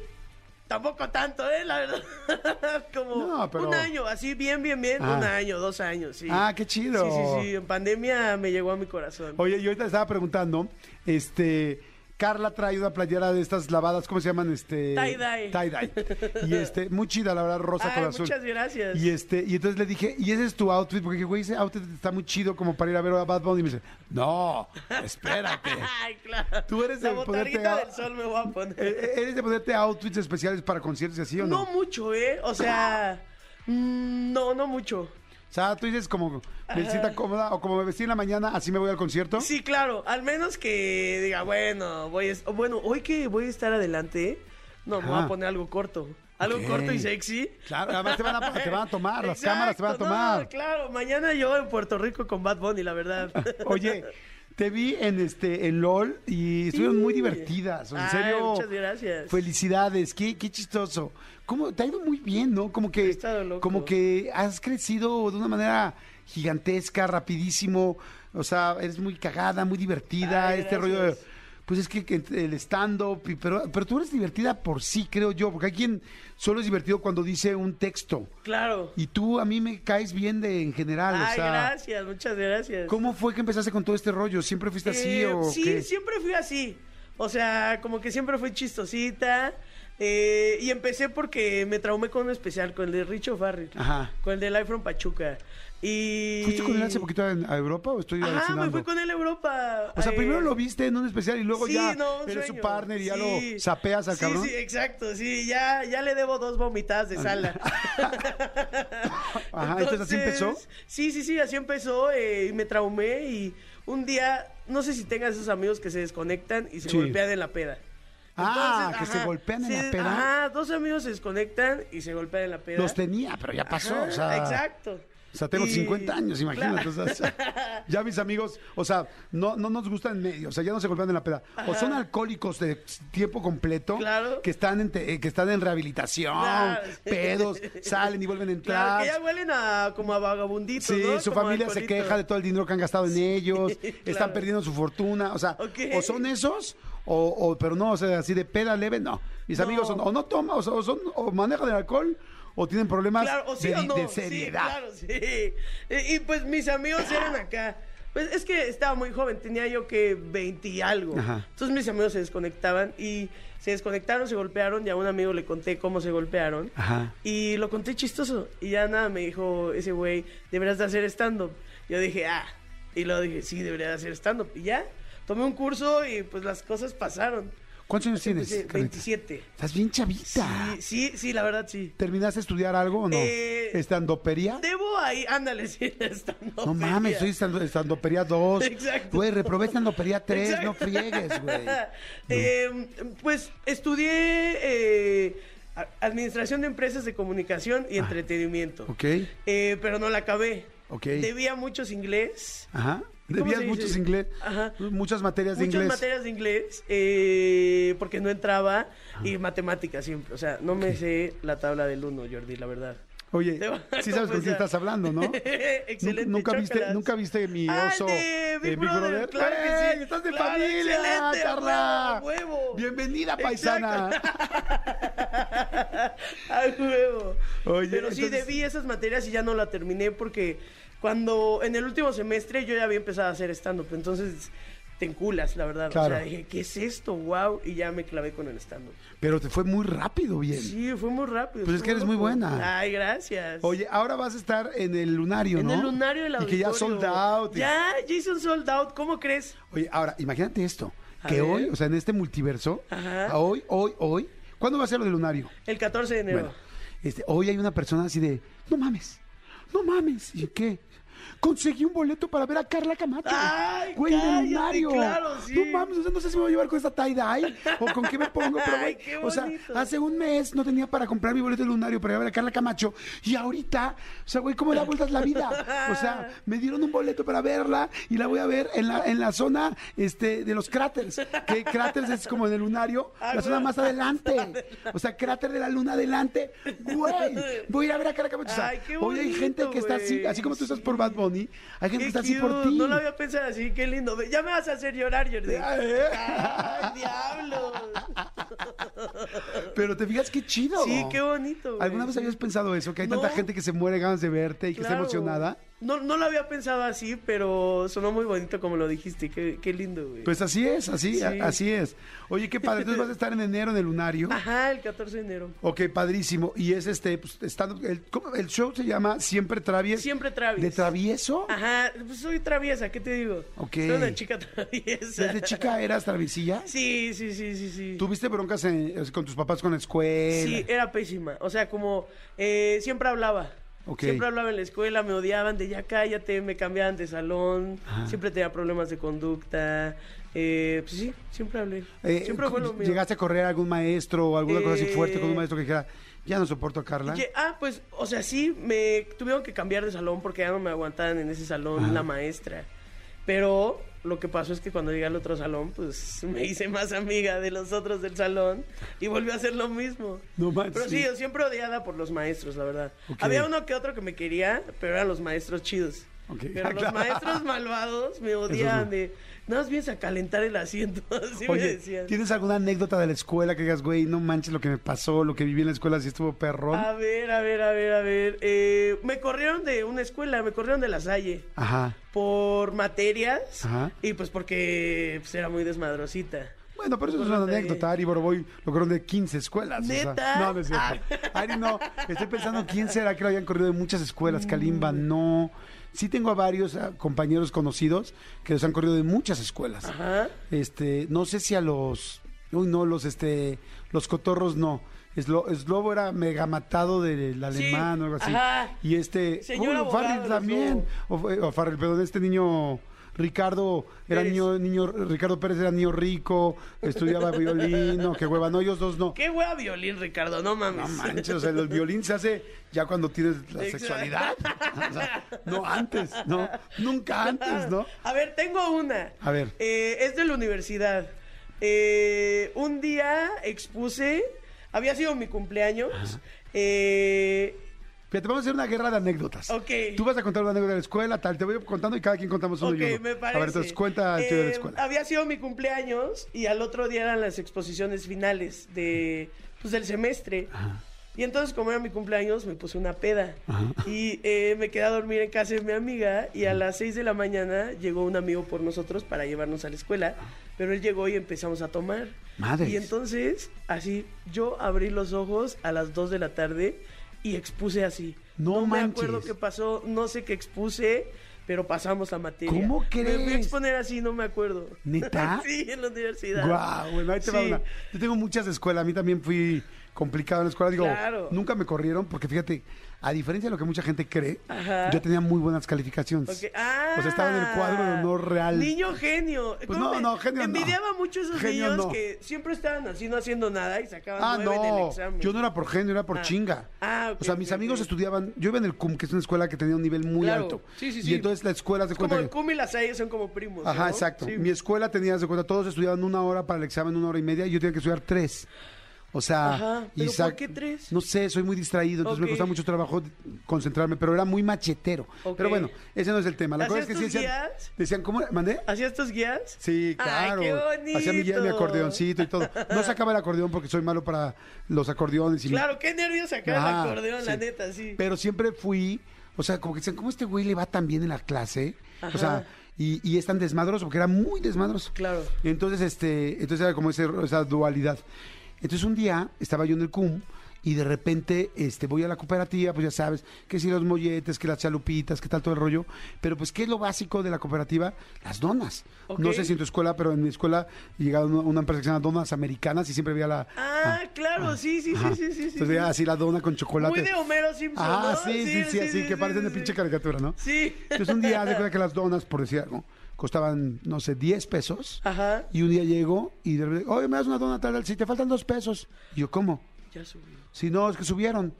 tampoco tanto, ¿eh? La verdad. Como No, pero- un año, así bien, bien, bien. Ah. Un año, dos años, sí. Ah, qué chido. Sí, sí, sí. En pandemia me llegó a mi corazón. Oye, yo ahorita estaba preguntando, este, Carla trae una playera de estas lavadas, ¿cómo se llaman? Este, Tie-dye. Tie-dye. Y este, muy chida, la verdad, rosa Ay, con azul. muchas gracias. Y este, y entonces le dije, ¿y ese es tu outfit? Porque güey, ese outfit está muy chido como para ir a ver a Bad Bunny. Y me dice, no, espérate. Ay, claro. Tú eres La de ponerte del sol me voy a poner. Eh, ¿Eres de ponerte outfits especiales para conciertos y así o no? no mucho, ¿eh? O sea, mm, no, no mucho. O sea, tú dices como, me sienta cómoda o como me vestí en la mañana, así me voy al concierto. Sí, claro. Al menos que diga, bueno, voy a, bueno, hoy que voy a estar adelante, no, me voy a poner algo corto. Algo corto y sexy. Claro, además te van a, te van a tomar, las Exacto, cámaras te van a no, tomar. claro, mañana yo en Puerto Rico con Bad Bunny, la verdad. Oye, te vi en este en LOL y estuvieron muy divertidas. En Ay, serio. muchas gracias. Felicidades, qué, qué chistoso. ¿Cómo te ha ido muy bien, no? Como que como que has crecido de una manera gigantesca, rapidísimo. O sea, eres muy cagada, muy divertida, Ay, este rollo de pues es que, que el stand-up, pero, pero tú eres divertida por sí, creo yo, porque hay quien solo es divertido cuando dice un texto. Claro. Y tú a mí me caes bien de en general, o Ay, sea, gracias, muchas gracias. ¿cómo fue que empezaste con todo este rollo? ¿Siempre fuiste así Eh, o sí, qué? siempre fui así. O sea, como que siempre fui chistosita. Eh, y empecé porque me traumé con un especial, con el de Richo Farrell. Ajá. Con el de Life from Pachuca. Y... ¿Fuiste con él hace poquito a, a Europa o estoy Ajá, me fui con él a Europa. O sea, Eh, primero lo viste en un especial y luego sí, ya no, eres su partner y ya Sí. lo sapeas al sí, cabrón. Sí, exacto, sí, ya, ya le debo dos vomitadas de sala. Ajá, entonces así empezó. Sí, sí, sí, así empezó eh, y me traumé y un día, no sé si tengas esos amigos que se desconectan y se Sí. golpean en la peda. Ah, que se golpean en la peda. Ajá, dos amigos se desconectan y se golpean en la peda. Los tenía, pero ya pasó. Ajá, o sea, Exacto. O sea, tengo Y- 50 años, imagínate. Claro. o sea, ya mis amigos, o sea, no, no nos gustan en medio, o sea, ya no se golpean en la peda. O son alcohólicos de tiempo completo Claro. que están en te- eh, que están en rehabilitación, Claro. pedos, salen y vuelven a entrar. Que ya huelen a, como a vagabunditos, Sí, ¿no? su Como familia se queja de todo el dinero que han gastado en ellos, están perdiendo su fortuna, o sea, o son esos, o, o- pero no, o sea, así de peda leve, no. Mis No. amigos son, o no toman, o, son- o manejan el alcohol, o tienen problemas Claro, o sí de, o no. de Sí, seriedad. claro, sí. Y, y, pues mis amigos eran acá. Pues es que estaba muy joven, tenía yo que 20 y algo. Ajá. Entonces mis amigos se desconectaban y se desconectaron, se golpearon y a un amigo le conté cómo se golpearon. Ajá. Y lo conté chistoso. Y ya nada, me dijo ese güey, deberías de hacer stand-up. Yo dije, ah. Y luego dije, sí, debería de hacer stand-up. Y ya, tomé un curso y pues las cosas pasaron. ¿Cuántos años tienes? Empecé, Carlita? 27. Estás bien chavita. Sí, sí, sí, la verdad sí. ¿Terminaste de estudiar algo o no? Eh, ¿Estandopería? Debo ahí, ándale, sí, stand-up. No mames, soy estando- estandopería 2. Exacto. Güey, reprobé estandopería 3, no friegues, güey. Eh, pues estudié eh, Administración de Empresas de Comunicación y Entretenimiento. Ah. Ok, Eh, pero no la acabé. Ok. Debía muchos inglés. ajá. ¿Cómo Debías muchos inglés, Ajá. muchas materias de Muchas inglés. materias de inglés, eh, porque no entraba, y matemáticas siempre. O sea, no me sé la tabla del 1, Jordi, la verdad. Oye, sí sabes con quién estás hablando, ¿no? Excelente. ¿Nunca viste. ¿Nunca viste mi Ah, oso de Big eh, Brother, claro que ¡Ey, sí. ¡Estás de Claro, familia, Carla! huevo. Bienvenida, paisana. ¡A huevo! Oye, Pero sí, debí esas materias y ya no la terminé porque cuando en el último semestre yo ya había empezado a hacer stand-up. Entonces te enculas, la verdad. Claro. O sea, dije, ¿qué es esto? ¡Wow! Y ya me clavé con el stand-up. Pero te fue muy rápido, bien. Sí, fue muy rápido. Pues es que eres muy buena. Ay, gracias. Oye, ahora vas a estar en el lunario, en ¿no? el lunario del Y que ya auditorio. sold out. Ya, ya hice un sold out. ¿Cómo crees? Oye, ahora, imagínate esto. A Que ver. hoy, o sea, en este multiverso, Ajá. hoy, hoy, hoy, ¿cuándo va a ser lo del lunario? El 14 de enero. Bueno, este, hoy hay una persona así de, no mames, no mames. ¿Y qué? Conseguí un boleto para ver a Carla Camacho. Ay, güey, cállate, lunario. claro, sí. No mames, o sea, no sé si me voy a llevar con esta tie-dye o con qué me pongo, pero Ay, güey, o sea, bonito. hace un mes no tenía para comprar mi boleto del lunario para ir a ver a Carla Camacho y ahorita, o sea, güey, ¿cómo da vueltas la vida? O sea, me dieron un boleto para verla y la voy a ver en la, en la zona este, de los cráteres, que cráteres es como el lunario, Ah, la zona más adelante. O sea, cráter de la luna adelante. Güey, voy a ir a ver a Carla Camacho. O sea, Ay, qué hoy hay gente bonito, que está así, así como tú estás por Bad Bunny, hay gente que está así por ti. No lo había pensado así, qué lindo. Ya me vas a hacer llorar, Jordi. ¿eh? ¡Ay, diablo! Pero te fijas qué chido. Sí, qué bonito. güey. ¿Alguna vez habías pensado eso? Que hay No. tanta gente que se muere de ganas de verte y que está Claro. emocionada. No, no lo había pensado así, pero sonó muy bonito como lo dijiste. Qué, qué lindo, güey. Pues así es, así, Sí. a- así es. Oye, qué padre. Entonces vas a estar en enero en el lunario. Ajá, el 14 de enero. Ok, padrísimo. Y es este, pues, estando, el, ¿cómo? el show se llama Siempre Travies. Siempre travieso. ¿De travieso? Ajá, pues soy traviesa, ¿qué te digo? Ok. Soy una chica traviesa. ¿Desde chica eras traviesilla? Sí, sí, sí, sí, sí. ¿Tuviste broncas en- con tus papás con la escuela? Sí, era pésima. O sea, como eh, siempre hablaba. Siempre hablaba en la escuela, me odiaban de ya cállate, me cambiaban de salón, Ajá. siempre tenía problemas de conducta. Eh, pues sí, siempre hablé. Eh, siempre fue lo mío. ¿Llegaste a correr a algún maestro o alguna cosa así Eh, fuerte con un maestro que dijera, ya no soporto a Carla? Ah, pues, o sea, sí, me tuvieron que cambiar de salón porque ya no me aguantaban en ese salón Ajá. la maestra. Pero lo que pasó es que cuando llegué al otro salón, pues me hice más amiga de los otros del salón y volví a hacer lo mismo. No manches. Pero sí, yo siempre odiada por los maestros, la verdad. Había uno que otro que me quería, pero eran los maestros chidos. Pero Ah, los maestros malvados me odiaban de, nada más vienes a calentar el asiento, así me decían. ¿tienes alguna anécdota de la escuela que digas, güey, no manches lo que me pasó, lo que viví en la escuela, si estuvo perrón? A ver, a ver, a ver, a ver. Eh, me corrieron de una escuela, me corrieron de la Salle Ajá. por materias Ajá. y pues porque pues, era muy desmadrosita. Bueno, pero eso es una anécdota. Ari Boroboy lo corrieron de 15 escuelas. o sea, ¿Neta? no, no es cierto. Ari no. Estoy pensando quién será que lo hayan corrido de muchas escuelas. Kalimba no. Sí tengo a varios compañeros conocidos que los han corrido de muchas escuelas. Ajá. Este, no sé si a los, uy, no, los, este, los cotorros no. Eslo, Slobo era mega matado del Sí, alemán o algo así. ajá. Y este, uy, Farrell también. O, o Farrell, perdón, este niño Ricardo era Pérez. niño, niño, Ricardo Pérez era niño rico, estudiaba violín, no, qué hueva, no, ellos dos no. Qué wea violín, Ricardo, no mames. No manches, o sea, el violín se hace ya cuando tienes la Exacto. sexualidad. O sea, no antes, no, nunca antes, ¿no? A ver, tengo una. A ver. Eh, es de la universidad. Eh, un día expuse, había sido mi cumpleaños. Eh, Fíjate, vamos a hacer una guerra de anécdotas. Ok. Tú vas a contar una anécdota de la escuela, tal, te voy contando y cada quien contamos uno ok, y uno. me parece. A ver, entonces cuenta el tuyo de la Eh, escuela. Había sido mi cumpleaños y al otro día eran las exposiciones finales de, pues, del semestre. Y entonces, como era mi cumpleaños, me puse una peda. Y eh, me quedé a dormir en casa de mi amiga. Y a las 6 de la mañana llegó un amigo por nosotros para llevarnos a la escuela. Pero él llegó y empezamos a tomar. Madres. Y entonces, así, yo abrí los ojos a las 2 de la tarde y expuse así. No me acuerdo qué pasó, no sé qué expuse, pero pasamos la materia. ¿Cómo Me fui crees? a exponer así, no me acuerdo. ¿Neta? sí, en la universidad. Guau, bueno, ahí te va Sí. una. Yo tengo muchas escuelas, a mí también fui complicado en la escuela. Digo, Claro. nunca me corrieron porque fíjate, a diferencia de lo que mucha gente cree, Ajá. yo tenía muy buenas calificaciones. Ah, O sea, estaba en el cuadro de honor real. Niño genio. Pues ¿Cómo no, me- no, genio no. Envidiaba mucho a esos Genio niños no. que siempre estaban así no haciendo nada y sacaban Ah, nueve en el no, examen. yo no era por genio, era por Ah. chinga. Ah, ok, o sea, mis amigos estudiaban, yo iba en el CUM, que es una escuela que tenía un nivel muy Claro. alto. Sí, sí, Y sí. entonces la escuela se Es como cuenta el que... Cum y las Salle son como primos. Ajá, ¿no? exacto. Sí. Mi escuela tenía, de cuenta, todos estudiaban una hora para el examen, una hora y media, y yo tenía que estudiar tres. O sea, Ajá, y ¿pero sa- por qué tres? No sé, soy muy distraído, entonces me costaba mucho trabajo concentrarme, pero era muy machetero. Pero bueno, ese no es el tema. La cosa es que sí ¿Hacías tus decían, guías? decían, ¿cómo? ¿Mandé? ¿Hacías tus guías? Sí, Ay, claro. qué. Hacía mi, guía- mi acordeoncito y todo. No sacaba el acordeón porque soy malo para los acordeones. Y Claro, qué nervios sacar el acordeón, la neta, sí. Pero siempre fui, o sea, como que dicen, ¿cómo este güey le va tan bien en la clase? Ajá. O sea, y, y es tan desmadroso, porque era muy desmadroso. Claro. Entonces, este, entonces era como ese- esa dualidad. Entonces un día estaba yo en el CUM y de repente este, voy a la cooperativa, pues ya sabes, que si los molletes, que las chalupitas, que tal todo el rollo. Pero pues, ¿qué es lo básico de la cooperativa? Las donas. No sé si en tu escuela, pero en mi escuela llegaba una, empresa que se llama Donas Americanas y siempre había la... Ah, claro, sí, sí, Ajá. sí, sí, sí. Entonces veía así la dona con chocolate. Muy de Homero Simpson, Ah, ¿no? sí, sí, sí, así que parecen de sí, pinche sí. caricatura, ¿no? Sí. Entonces un día de cuenta que las donas, por decir algo, costaban, no sé, 10 pesos. Ajá. Y un día llego y de repente, oye, me das una dona tal, tal, si te faltan dos pesos. Y yo, ¿cómo? Ya subió. Si no, es que subieron.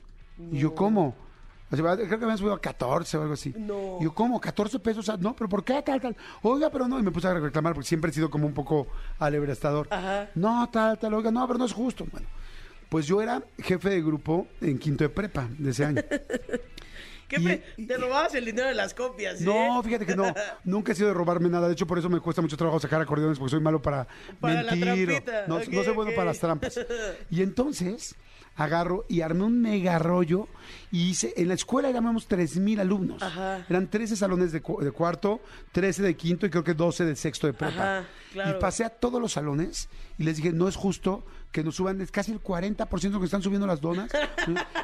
Y yo, ¿cómo? O sea, creo que me habían subido a 14 o algo así. No. Y yo, ¿cómo? ¿14 pesos? Ah, No, pero ¿por qué tal, tal? Oiga, pero no. Y me puse a reclamar porque siempre he sido como un poco alebrestador. Ajá. No, tal, tal. Oiga, no, pero no es justo. Bueno, pues yo era jefe de grupo en quinto de prepa de ese año. ¿Qué Y- pe- y- Te robabas el dinero de las copias, ¿eh? No, fíjate que no. Nunca he sido de robarme nada. De hecho, por eso me cuesta mucho trabajo sacar acordeones porque soy malo para, Para la mentir. o- trampita. no, Ok, no soy bueno para las trampas. Y entonces agarro y armé un mega rollo y hice, en la escuela éramos 3.000 alumnos. Ajá. Eran 13 salones de, cu- de cuarto, 13 de quinto y creo que 12 de sexto de prepa. Ajá, claro. Y pasé a todos los salones y les dije, no es justo que nos suban, es casi el 40% que están subiendo las donas.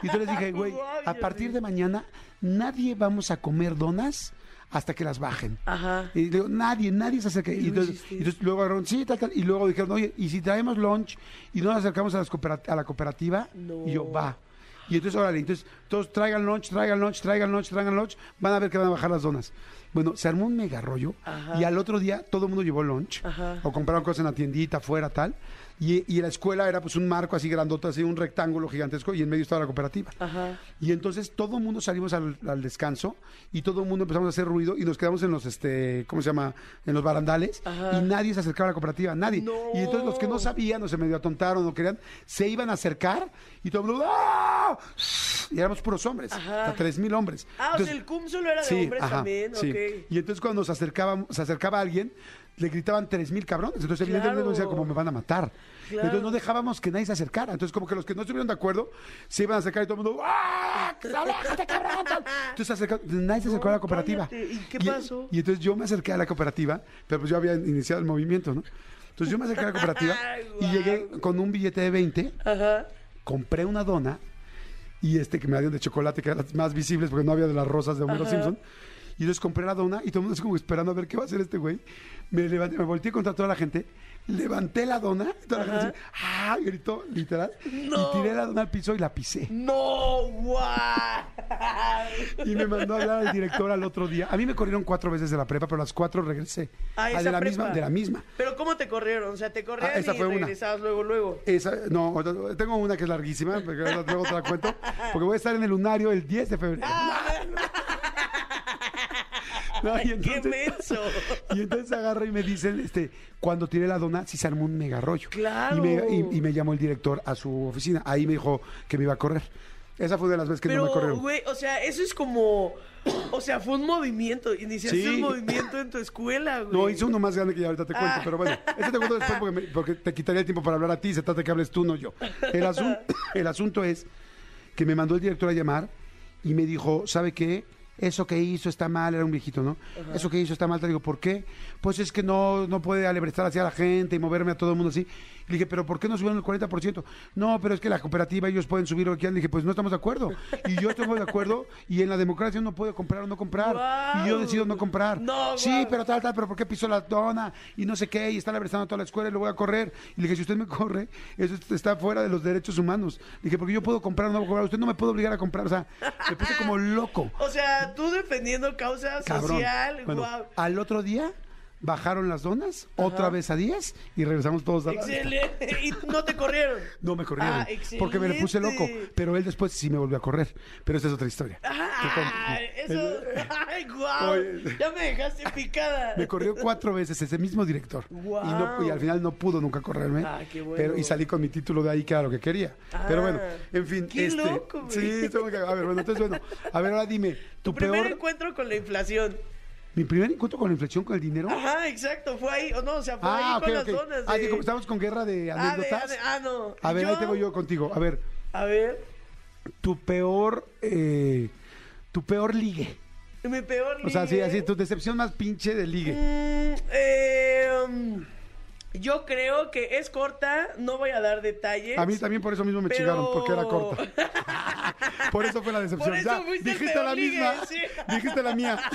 y yo les dije, güey, a partir de mañana nadie vamos a comer donas hasta que las bajen. Ajá. Y digo, nadie, nadie se acerca. Y entonces, entonces luego agarraron, sí, tal, tal. Y luego dijeron, oye, ¿y si traemos lunch y no nos acercamos a, las a la cooperativa? No. Y yo, va. Y entonces, órale, entonces, todos traigan lunch, traigan lunch, traigan lunch, traigan lunch. Van a ver que van a bajar las donas. Bueno, se armó un mega rollo. Ajá. Y al otro día todo el mundo llevó lunch. Ajá. O compraron cosas en la tiendita, afuera, tal. Y, y la escuela era pues un marco así grandote, así un rectángulo gigantesco. Y en medio estaba la cooperativa. Ajá. Y entonces todo el mundo salimos al, al descanso y todo el mundo empezamos a hacer ruido y nos quedamos en los, este, ¿cómo se llama? En los barandales Ajá. y nadie se acercaba a la cooperativa, nadie. No. Y entonces los que no sabían o se medio atontaron o querían, se iban a acercar y todo el mundo, ¡ah! Y éramos puros hombres, hasta tres mil hombres. Ah, o Entonces- sea, el cum solo era de Sí, hombres ajá, también, sí. ok. Y entonces cuando se acercaba, se acercaba alguien, le gritaban tres mil cabrones. Entonces evidentemente Claro. uno decía, como me van a matar. Claro. Entonces no dejábamos que nadie se acercara. Entonces como que los que no estuvieron de acuerdo se iban a acercar y todo el mundo, ¡ah! ¡Aléjate, cabrón! Entonces acercó- nadie se acercó a la No, cooperativa. cállate. ¿Y qué pasó? Y entonces yo me acerqué a la cooperativa, pero pues yo había iniciado el movimiento, ¿no? Entonces yo me acerqué a la cooperativa y llegué con un billete de 20, Ajá. compré una dona y este que me dieron de chocolate, que eran las más visibles porque no había de las rosas de Homero Ajá. Simpson. Y entonces compré la dona y todo el mundo es como esperando a ver qué va a hacer este güey. Me levanté, me volteé contra toda la gente, levanté la dona, y toda la gente así, ¡ah! gritó, literal. No. Y tiré la dona al piso y la pisé. No. Y me mandó a hablar al director al otro día. A mí me corrieron cuatro veces de la prepa, pero las cuatro regresé. Ah, esa de la prepa. misma, de la misma. Pero ¿cómo te corrieron? O sea, te corrían Ah, esa y fue una. regresabas luego, luego. Esa, no, tengo una que es larguísima, porque luego te la cuento, porque voy a estar en el lunario el 10 de febrero. No, y ¡Qué entonces, menso! y entonces agarra y me dicen, este, cuando tiré la dona, sí se armó un mega rollo. Claro. Y me, y- y me llamó el director a su oficina. Ahí me dijo que me iba a correr. Esa fue una de las veces que no me Pero, corrieron. güey, o sea, eso es como... O sea, fue un movimiento. Iniciaste Sí. un movimiento en tu escuela, güey. No, hice uno más grande que ya ahorita te cuento, Ah. pero bueno, ese te cuento después porque, me- porque te quitaría el tiempo para hablar a ti, se trata de que hables tú, no yo. El, asun- el asunto es que me mandó el director a llamar y me dijo, ¿sabe qué? Eso que hizo está mal, era un viejito, ¿no? Eso que hizo está mal, te digo, ¿por qué? Pues es que no, no puede alebrestar hacia la gente y moverme a todo el mundo así. Le dije, ¿pero por qué no subieron el 40%? No, pero es que la cooperativa ellos pueden subir lo que quieran. Le dije, pues no estamos de acuerdo. Y yo estoy de acuerdo y en la democracia uno puede comprar o no comprar. Y yo decido no comprar. No, sí, pero tal, tal, pero ¿por qué pisó la dona? Y no sé qué, y está alebresando toda la escuela y lo voy a correr. Y le dije, si usted me corre, eso está fuera de los derechos humanos. Le dije, porque yo puedo comprar o no puedo comprar, usted no me puede obligar a comprar. O sea, me puse como loco. O sea, tú defendiendo causa Cabrón. social, Bueno, al otro día bajaron las donas, otra vez a 10 y regresamos todos a la Excelente. Y no te corrieron. No me corrieron, Ah, porque me le puse loco. Pero él después sí me volvió a correr. Pero esa es otra historia. Ah, eso. Ay, guau. Oye. Ya me dejaste picada. Me corrió cuatro veces ese mismo director. Y, no- y al final no pudo nunca correrme. Ah, qué bueno. pero, y salí con mi título de ahí, que era lo que quería. Ah, pero bueno, en fin. qué este, loco. Sí, tengo que- a ver, bueno, entonces, bueno. A ver, ahora dime, tu, Tu primer peor. encuentro con la inflación. Mi primer encuentro con la inflexión con el dinero. Ajá, exacto. Fue ahí. O no, o sea, fue ah, ahí con las zonas. Ah, de- que como estamos con guerra de Ah, de- anécdotas. de- ah, no. A ver, ¿Y ahí tengo yo contigo. A ver, A ver. tu peor. eh, tu peor ligue. Mi peor O sea, sí, ligue. así, tu decepción más pinche de ligue. Mm, eh, um, yo creo que es corta, no voy a dar detalles. A mí también por eso mismo me Pero- chingaron, porque era corta. Por eso fue la decepción. Por eso Ya, dijiste la ligue, misma. sí. Dijiste la mía.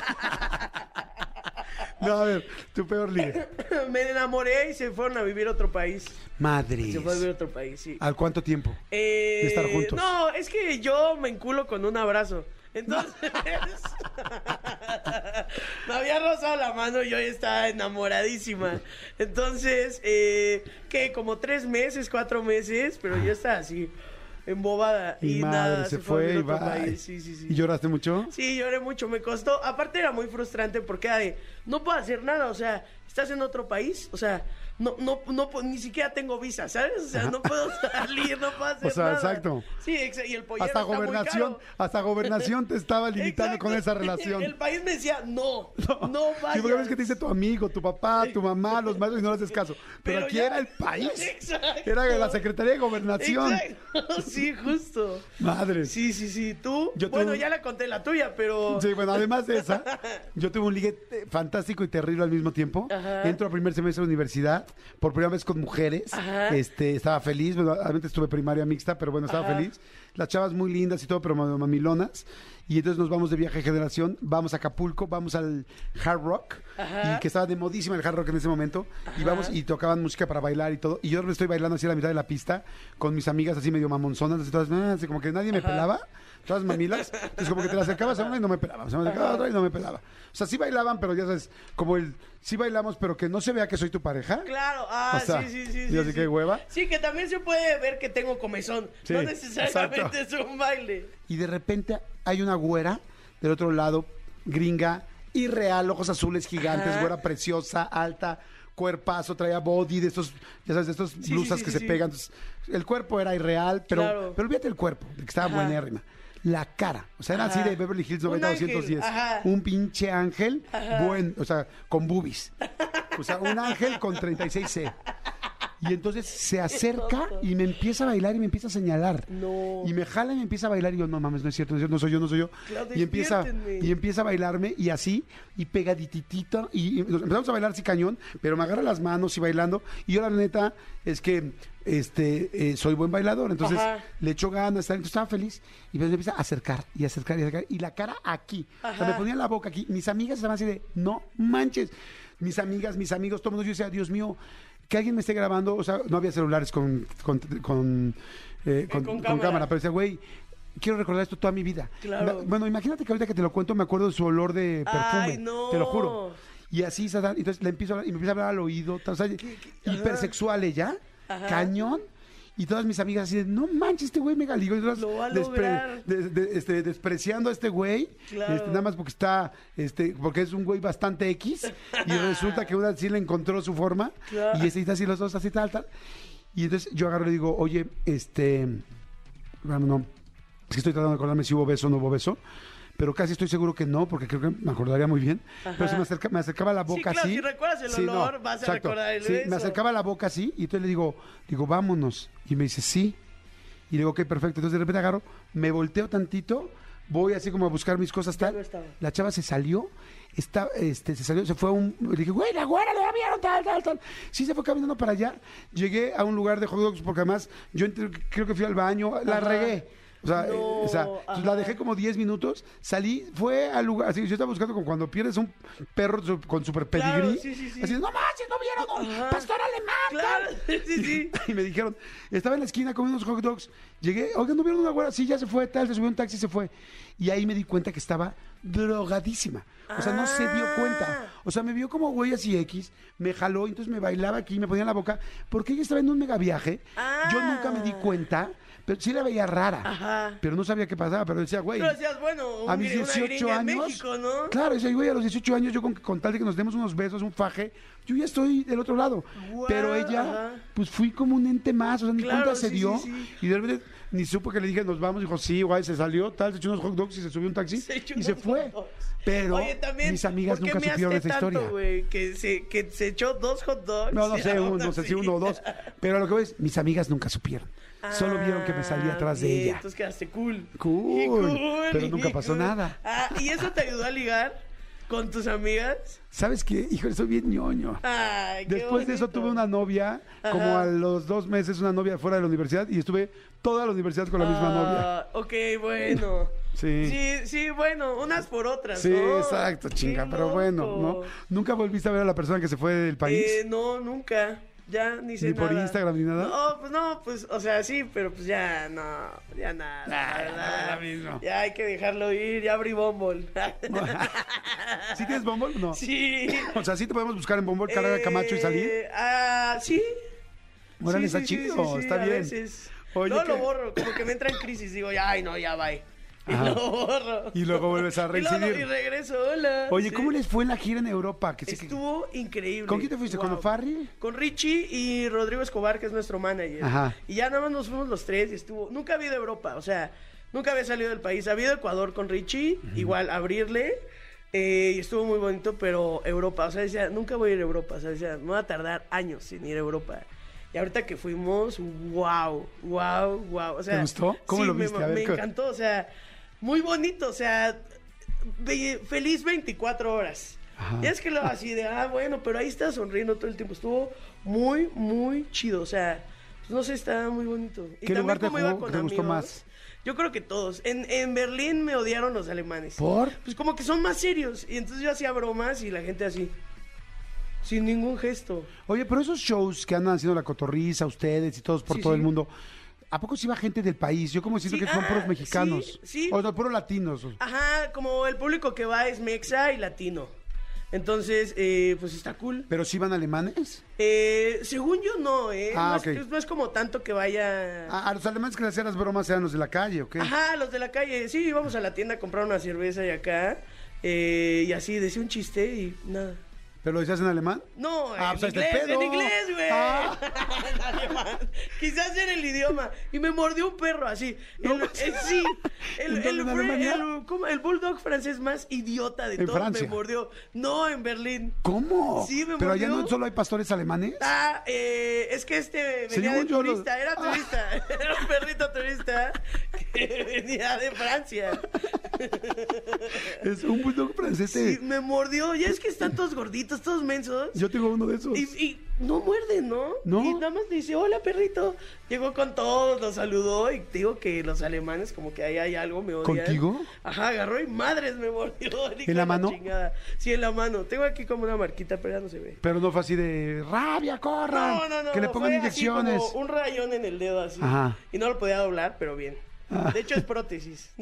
No, a ver, tu peor ligue. Me enamoré y se fueron a vivir a otro país. Madre. Se fue a vivir a otro país, sí. ¿Al cuánto tiempo? Eh, de estar juntos. No, es que yo me enculo con un abrazo. Entonces, me había rozado la mano y yo estaba enamoradísima. Entonces, eh, que como tres meses, cuatro meses, pero yo estaba así, embobada. Mi Y, madre nada, se fue y a país. Sí, sí, sí. ¿Y lloraste mucho? Sí, lloré mucho, me costó. Aparte era muy frustrante porque era de, no puedo hacer nada, o sea, estás en otro país, o sea, no, no, no, ni siquiera tengo visa, ¿sabes? O sea, no puedo salir, no puedo hacer O sea, nada. exacto. Sí, y el pollero Hasta está muy gobernación, caro. hasta gobernación te estaba limitando Exacto. con esa relación. El país me decía, no, no, vayas. Sí, porque ves que te dice tu amigo, tu papá, tu mamá, los maestros y no le haces caso. Pero, Pero aquí ya- era el país. Exacto. Era la Secretaría de Gobernación. Exacto. Sí, justo. Madre. Sí, sí, sí. ¿Tú? Yo bueno, tuve- ya la conté la tuya, pero... Sí, bueno, además de esa, yo tuve un ligue eh, fantástico y terrible al mismo tiempo. Ajá. Entro a primer semestre de universidad, por primera vez con mujeres. Ajá. Este, estaba feliz, obviamente estuve primaria mixta, pero bueno, estaba Ajá. feliz. Las chavas muy lindas y todo, pero mam- mamilonas. Y entonces nos vamos de viaje de generación, vamos a Acapulco, vamos al hard rock, Ajá. y que estaba de modísima el hard rock en ese momento. Y vamos y tocaban música para bailar y todo. Y yo me estoy bailando así a la mitad de la pista con mis amigas así medio mamonzonas, así todas, ah, así como que nadie me pelaba, todas mamilas. Entonces como que te la acercabas a una y no me pelaba, se me acercaba a otra y no me pelaba. O sea, sí bailaban, pero ya sabes, como el sí bailamos, pero que no se vea que soy tu pareja. Claro, ah, O sea, sí, sí, sí. y sí, así sí. que hueva. Sí, que también se puede ver que tengo comezón. Sí, no necesariamente exacto. es un baile. Y de repente hay una güera del otro lado, gringa, irreal, ojos azules gigantes, Ajá. güera preciosa, alta, cuerpazo, traía body de estos, ya sabes, de estos sí, blusas sí, que sí, se sí. pegan. Entonces, el cuerpo era irreal, pero, Claro. pero olvídate el cuerpo, de que estaba buenérrima. La cara, o sea, era así de Beverly Hills Un 90 ángel, 210. ajá. Un pinche ángel, Ajá. buen, o sea, con boobies. O sea, un ángel con 36C. Y entonces se acerca y me empieza a bailar y me empieza a señalar. No. Y me jala y me empieza a bailar y yo, no mames, no es cierto, no es cierto, no soy yo, no soy yo. Claro, y empieza y empieza a bailarme y así, y pegadititito, y, empezamos a bailar así cañón, pero me agarra las manos y bailando. Y yo la neta es que este eh, soy buen bailador, entonces Ajá. le echo ganas, entonces estaba feliz y me empieza a acercar y acercar y acercar y la cara aquí, o sea, me ponía la boca aquí, mis amigas estaban así de, no manches, mis amigas, mis amigos, todo el mundo, yo decía, Dios mío, que alguien me esté grabando, o sea, no había celulares con, con, con, eh, con- con con cámara. cámara, pero decía, güey, quiero recordar esto toda mi vida. Claro. Me- Bueno, imagínate que ahorita que te lo cuento me acuerdo de su olor de perfume, Ay, no. te lo juro. Y así, entonces le empiezo a hablar, y me empieza a hablar al oído, tal, o sea, hipersexual ella, Ajá. cañón. Y todas mis amigas así de, no manches, este güey me galigó. Y todas Lo va a lograr. de- de- este, despreciando a este güey, Claro. este, nada más porque está, este, porque es un güey bastante X. Y resulta que una sí le encontró su forma. Claro. Y este, así los dos, así tal, tal. Y entonces yo agarro y le digo, oye, este, bueno, no, es que estoy tratando de acordarme si hubo beso o no hubo beso. Pero casi estoy seguro que no, porque creo que me acordaría muy bien. Pero se me, acerca- me acercaba la boca claro, así. si recuerdas el olor, vas a recordar el Sí, beso. me acercaba la boca así y entonces le digo, digo, vámonos. Y me dice, sí. Y le digo, ok, perfecto. Entonces de repente agarro, me volteo tantito, voy así como a buscar mis cosas tal. no. La chava se salió, está, este, se salió, se fue a un. Le dije, güey, la güera la vieron, tal, tal, tal. Sí, se fue caminando para allá. Llegué a un lugar de hot dogs porque además yo creo que fui al baño, la Ajá. regué. O sea, No, eh, o sea, entonces la dejé como 10 minutos, salí, fue al lugar, así, yo estaba buscando como cuando pierdes un perro su- con super Claro, pedigrí, sí, sí, sí. así, no manches, no vieron, un Ajá. pastor alemán, Claro, tal". sí, sí. Y me dijeron, estaba en la esquina comiendo unos hot dogs. Llegué, oigan, ¿no vieron una güera? Sí, ya se fue, tal, se subió un taxi y se fue. Y ahí me di cuenta que estaba drogadísima. O sea, no se dio Ah. cuenta. O sea, me vio como güey así X, me jaló, entonces me bailaba aquí, me ponía en la boca, porque ella estaba en un mega viaje. Yo Ah. nunca me di cuenta, pero sí la veía rara. Ajá. Pero no sabía qué pasaba, pero decía, güey. Pero decías, bueno, A mis gri- una 18 gringa en años. México, ¿no? Claro, decía, güey, a los 18 años, yo con, con tal de que nos demos unos besos, un faje, yo ya estoy del otro lado. Pero ella, ajá. pues fui como un ente más, o sea, ni Claro, cuenta se dio. sí, sí. Y de repente ni supo que le dije, nos vamos, dijo, sí, güey, se salió, tal, se echó unos hot dogs y se subió un taxi Se y se fue. Pero Oye, también, mis amigas ¿por qué nunca supieron esa tanto, historia. güey? Que se, que se echó dos hot dogs. No, no sé, uno, no sé si uno o dos. Pero a lo que ves, mis amigas nunca supieron. Solo vieron que me salía Ah, atrás de ella. Entonces quedaste cool. Cool, Y pero nunca pasó cool. nada. Ah, ¿y eso te ayudó a ligar con tus amigas? ¿Sabes qué? Híjole, soy bien ñoño. Ay, qué Después de eso tuve una novia, como a los dos meses, una novia fuera de la universidad y estuve toda la universidad con la misma novia. Ah, Ok, bueno. Sí. Sí, sí, bueno, unas por otras, Sí, ¿no? exacto, chinga, pero bueno, ¿no? ¿Nunca volviste a ver a la persona que se fue del país? Eh, no, nunca. Ya ni sé ¿Ni por nada. Instagram ni nada? No, pues no, pues, o sea, sí, pero pues ya no, ya nada. Ah, la verdad. mismo. Ya hay que dejarlo ir, ya abrí Bumble. ¿Sí tienes Bumble? No. sí. O sea, ¿sí te podemos buscar en Bumble, carga de Camacho y salir? Eh, Ah, sí. Órale, Sí, está sí, chido, sí, está a bien. veces. Oye, no lo borro, como que me entra en crisis, digo, ya, ay, no, ya va. Y Ajá. lo borro. Y luego vuelves a Y luego- reincidir. Y regreso, hola. Oye, Sí. ¿cómo les fue la gira en Europa? Que sí que- Estuvo increíble. ¿Con quién te fuiste? ¿Con Wow. O'Farrill? Con Richie y Rodrigo Escobar, que es nuestro manager. Ajá. Y ya nada más nos fuimos los tres y estuvo. Nunca había ido a Europa, o sea, nunca había salido del país. Había ido a Ecuador con Richie, igual abrirle. eh, y estuvo muy bonito, pero Europa, o sea, decía, nunca voy a ir a Europa, o sea, decía, me voy a tardar años sin ir a Europa. Y ahorita que fuimos, wow, wow, wow. O sea, ¿Te gustó? ¿Cómo sí, lo me- viste? A ver, me cu- encantó, o sea, muy bonito, o sea, feliz 24 horas. Ajá. Y es que lo así de, ah, bueno, pero ahí está sonriendo todo el tiempo. Estuvo muy, muy chido. O sea, pues no sé, está muy bonito. Y ¿Qué también te jugó- con te gustó amigos, más? Yo creo que todos. En, en Berlín me odiaron los alemanes. ¿Por? Pues como que son más serios. Y entonces yo hacía bromas y la gente así. Sin ningún gesto. Oye, pero esos shows que andan haciendo la cotorriza, ustedes y todos por Sí, todo sí. el mundo, ¿a poco sí va gente del país? Yo como siento Sí, que son ah, puros mexicanos. sí, sí. O no, puros latinos. Ajá, como el público que va es mexa y latino. Entonces, eh, pues está cool. ¿Pero sí van alemanes? Eh, según yo no, ¿eh? Ah, no, es, no es como tanto que vaya... Ah, a los alemanes que le hacían las bromas eran los de la calle, ¿o qué? Ajá, los de la calle. Sí, íbamos a la tienda a comprar una cerveza y acá. eh, y así, decía un chiste y nada. ¿Pero lo decías en alemán? No, Ah, en pues inglés, en inglés, güey. Ah. En alemán. Quizás en el idioma. Y me mordió un perro así. No El, manches. el- sí. El, ¿cómo? el bulldog francés más idiota de ¿En todos me mordió. No, en Berlín. ¿Cómo? Sí, me ¿Pero allá mordió. no solo hay pastores alemanes? Ah, eh, es que este venía Según de lo- turista, era Ah. turista, era un perrito turista que venía de Francia. Es un bulldog francés. Sí, me mordió, ya es que están todos gorditos, todos mensos. Yo tengo uno de esos. Y, y no muerden, ¿no? No. Y nada más dice, hola perrito. Llegó con todos, los saludó y te digo que los alemanes como que ahí hay algo, me odian. ¿Contigo? Ajá, agarró y madres me mordió. ¿En la mano? chingada. Sí, en la mano. Tengo aquí como una marquita, pero ya no se ve. Pero no fue así de rabia, corran. No, no, no. que le pongan fue así inyecciones. como un rayón en el dedo así. Ajá. Y no lo podía doblar, pero bien. Ah. De hecho es prótesis.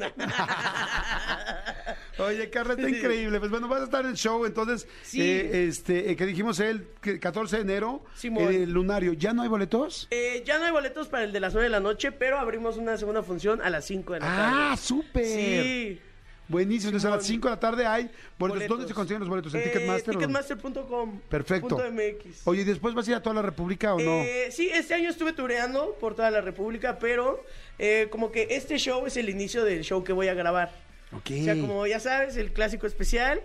Oye, Carla, está increíble. Pues bueno, vas a estar en el show, entonces, Sí. eh, este, eh, que dijimos el que 14 de enero, Simón. el lunario. ¿Ya no hay boletos? Eh, ya no hay boletos para el de las 9 de la noche, pero abrimos una segunda función a las 5 de la tarde. Ah, súper. Sí. Buenísimo. Entonces, a las Simón. 5 de la tarde hay boletos. Boletos. ¿Dónde se consiguen los boletos? ¿En Eh, Ticketmaster? Ticketmaster.com. Perfecto. MX. Oye, ¿y después vas a ir a toda la República o no? Eh, sí, este año estuve tureando por toda la República, pero eh, como que este show es el inicio del show que voy a grabar. ok. O sea, como ya sabes, el clásico especial.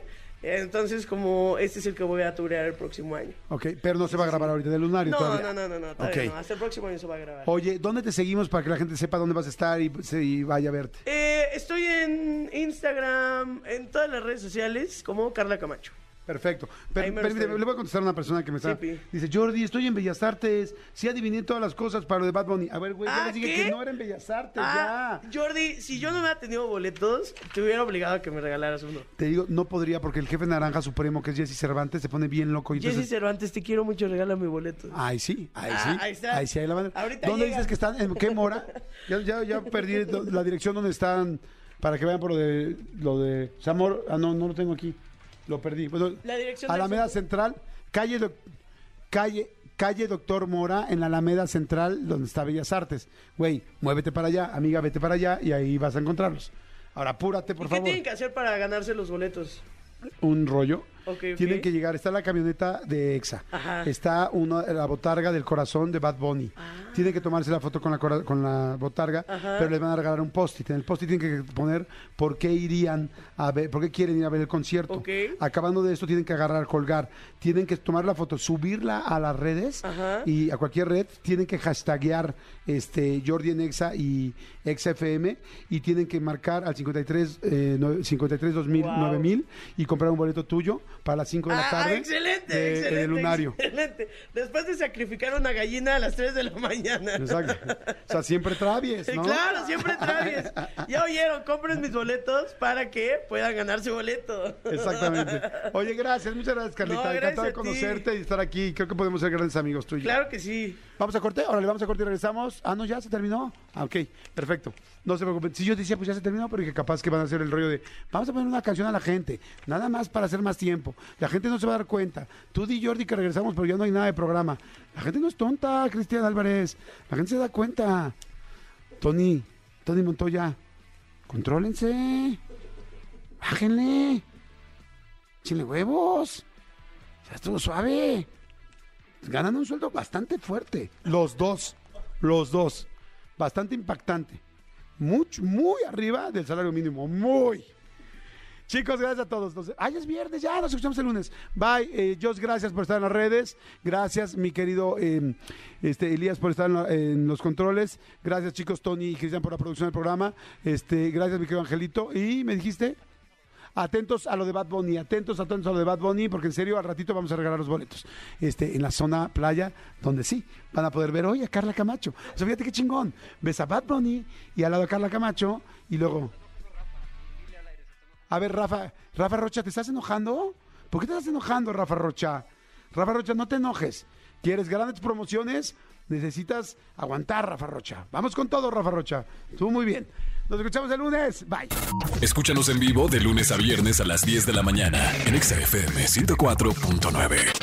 Entonces, como este es el que voy a turear el próximo año. Ok, pero no se va a grabar ahorita del lunario No, todavía. no, no, no, no, todavía Ok. no. Hasta el próximo año se va a grabar. Oye, ¿dónde te seguimos para que la gente sepa dónde vas a estar y, y vaya a verte? Eh, estoy en Instagram, en todas las redes sociales, como Carla Camacho. Perfecto. Per- Ahí permíteme, le voy a contestar a una persona que me está. Sí. Dice, Jordi, estoy en Bellas Artes. Sí adiviné todas las cosas para lo de Bad Bunny. A ver, güey, ya Ah, les dije ¿qué? que no era en Bellas Artes, Ah, ya. Jordi, si yo no hubiera tenido boletos, te hubiera obligado a que me regalaras uno. Te digo, no podría porque el jefe naranja supremo, que es Jesse Cervantes, se pone bien loco. Y Jesse entonces... Cervantes, te quiero mucho, regálame boletos. Ay, sí, ahí Ah, sí. ahí está. Ahí sí, ahí la van. Ahorita ¿Dónde llega. dices que están? ¿En qué mora? Ya, ya, ya perdí la dirección donde están para que vean por lo de lo de Zamor. Ah, no, no lo tengo aquí. Lo perdí. Bueno, La dirección Alameda. Central, calle calle calle Doctor Mora en la Alameda Central donde está Bellas Artes. Güey, muévete para allá, amiga, vete para allá y ahí vas a encontrarlos. Ahora apúrate, por ¿Y qué favor. tienen que hacer para ganarse los boletos? Un rollo. Tienen que llegar. Está la camioneta de EXA. Ajá. Está una, la botarga del corazón de Bad Bunny. Tienen que tomarse la foto con la, con la botarga, Ah. Ajá. pero les van a regalar un post-it. En el post-it tienen que poner por qué irían a ver, por qué quieren ir a ver el concierto. Acabando de esto, tienen que agarrar, colgar. Tienen que tomar la foto, subirla a las redes Ajá. y a cualquier red. Tienen que hashtaguear este, Jordi en Exa y ExaFM y tienen que marcar al 53, eh, nueve- 53 2000, Wow. 9000 y comprar un boleto tuyo para las 5 de la Ah, tarde. excelente, de- excelente. de lunario. Excelente. Después de sacrificar una gallina a las 3 de la mañana. Exacto. O sea, siempre travies, ¿no? Claro, siempre traes. Ya oyeron, compren mis boletos para que puedan ganar su boleto. Exactamente. Oye, gracias, muchas gracias, Carlita. No, gracias Encantado de conocerte y estar aquí. Creo que podemos ser grandes amigos yo. Claro que sí. Vamos a corte, ahora le vamos a corte y regresamos. Ah, no, ya se terminó. Ah, ok, perfecto. No se preocupen. Si yo decía, pues ya se terminó, pero que capaz que van a hacer el rollo de, vamos a poner una canción a la gente, nada más para hacer más tiempo. La gente no se va a dar cuenta. Tú di Jordi que regresamos, pero ya no hay nada de programa. La gente no es tonta, Cristian Álvarez. La gente se da cuenta. Tony, Tony Montoya, contrólense. Bájenle. Chile huevos. Ya estuvo suave ganan un sueldo bastante fuerte. Los dos, los dos. Bastante impactante. Mucho, muy arriba del salario mínimo. Muy. Chicos, gracias a todos. Ay, es viernes, ya nos escuchamos el lunes. Bye, eh, Jos, gracias por estar en las redes. Gracias, mi querido eh, este, Elías, por estar en, en los controles. Gracias, chicos, Tony y Cristian, por la producción del programa. Este, gracias, mi querido Angelito. ¿Y me dijiste? Atentos a lo de Bad Bunny, atentos, atentos a lo de Bad Bunny, porque en serio al ratito vamos a regalar los boletos. Este, en la zona playa, donde sí, van a poder ver hoy a Carla Camacho. Fíjate qué chingón. Ves a Bad Bunny y al lado a Carla Camacho y luego. A ver, Rafa, Rafa Rocha, ¿te estás enojando? ¿Por qué te estás enojando, Rafa Rocha? Rafa Rocha, no te enojes. ¿Quieres grandes promociones? Necesitas aguantar, Rafa Rocha. Vamos con todo, Rafa Rocha. Estuvo muy bien. Nos escuchamos el lunes. Bye. Escúchanos en vivo de lunes a viernes a las 10 de la mañana en Exa FM 104.9.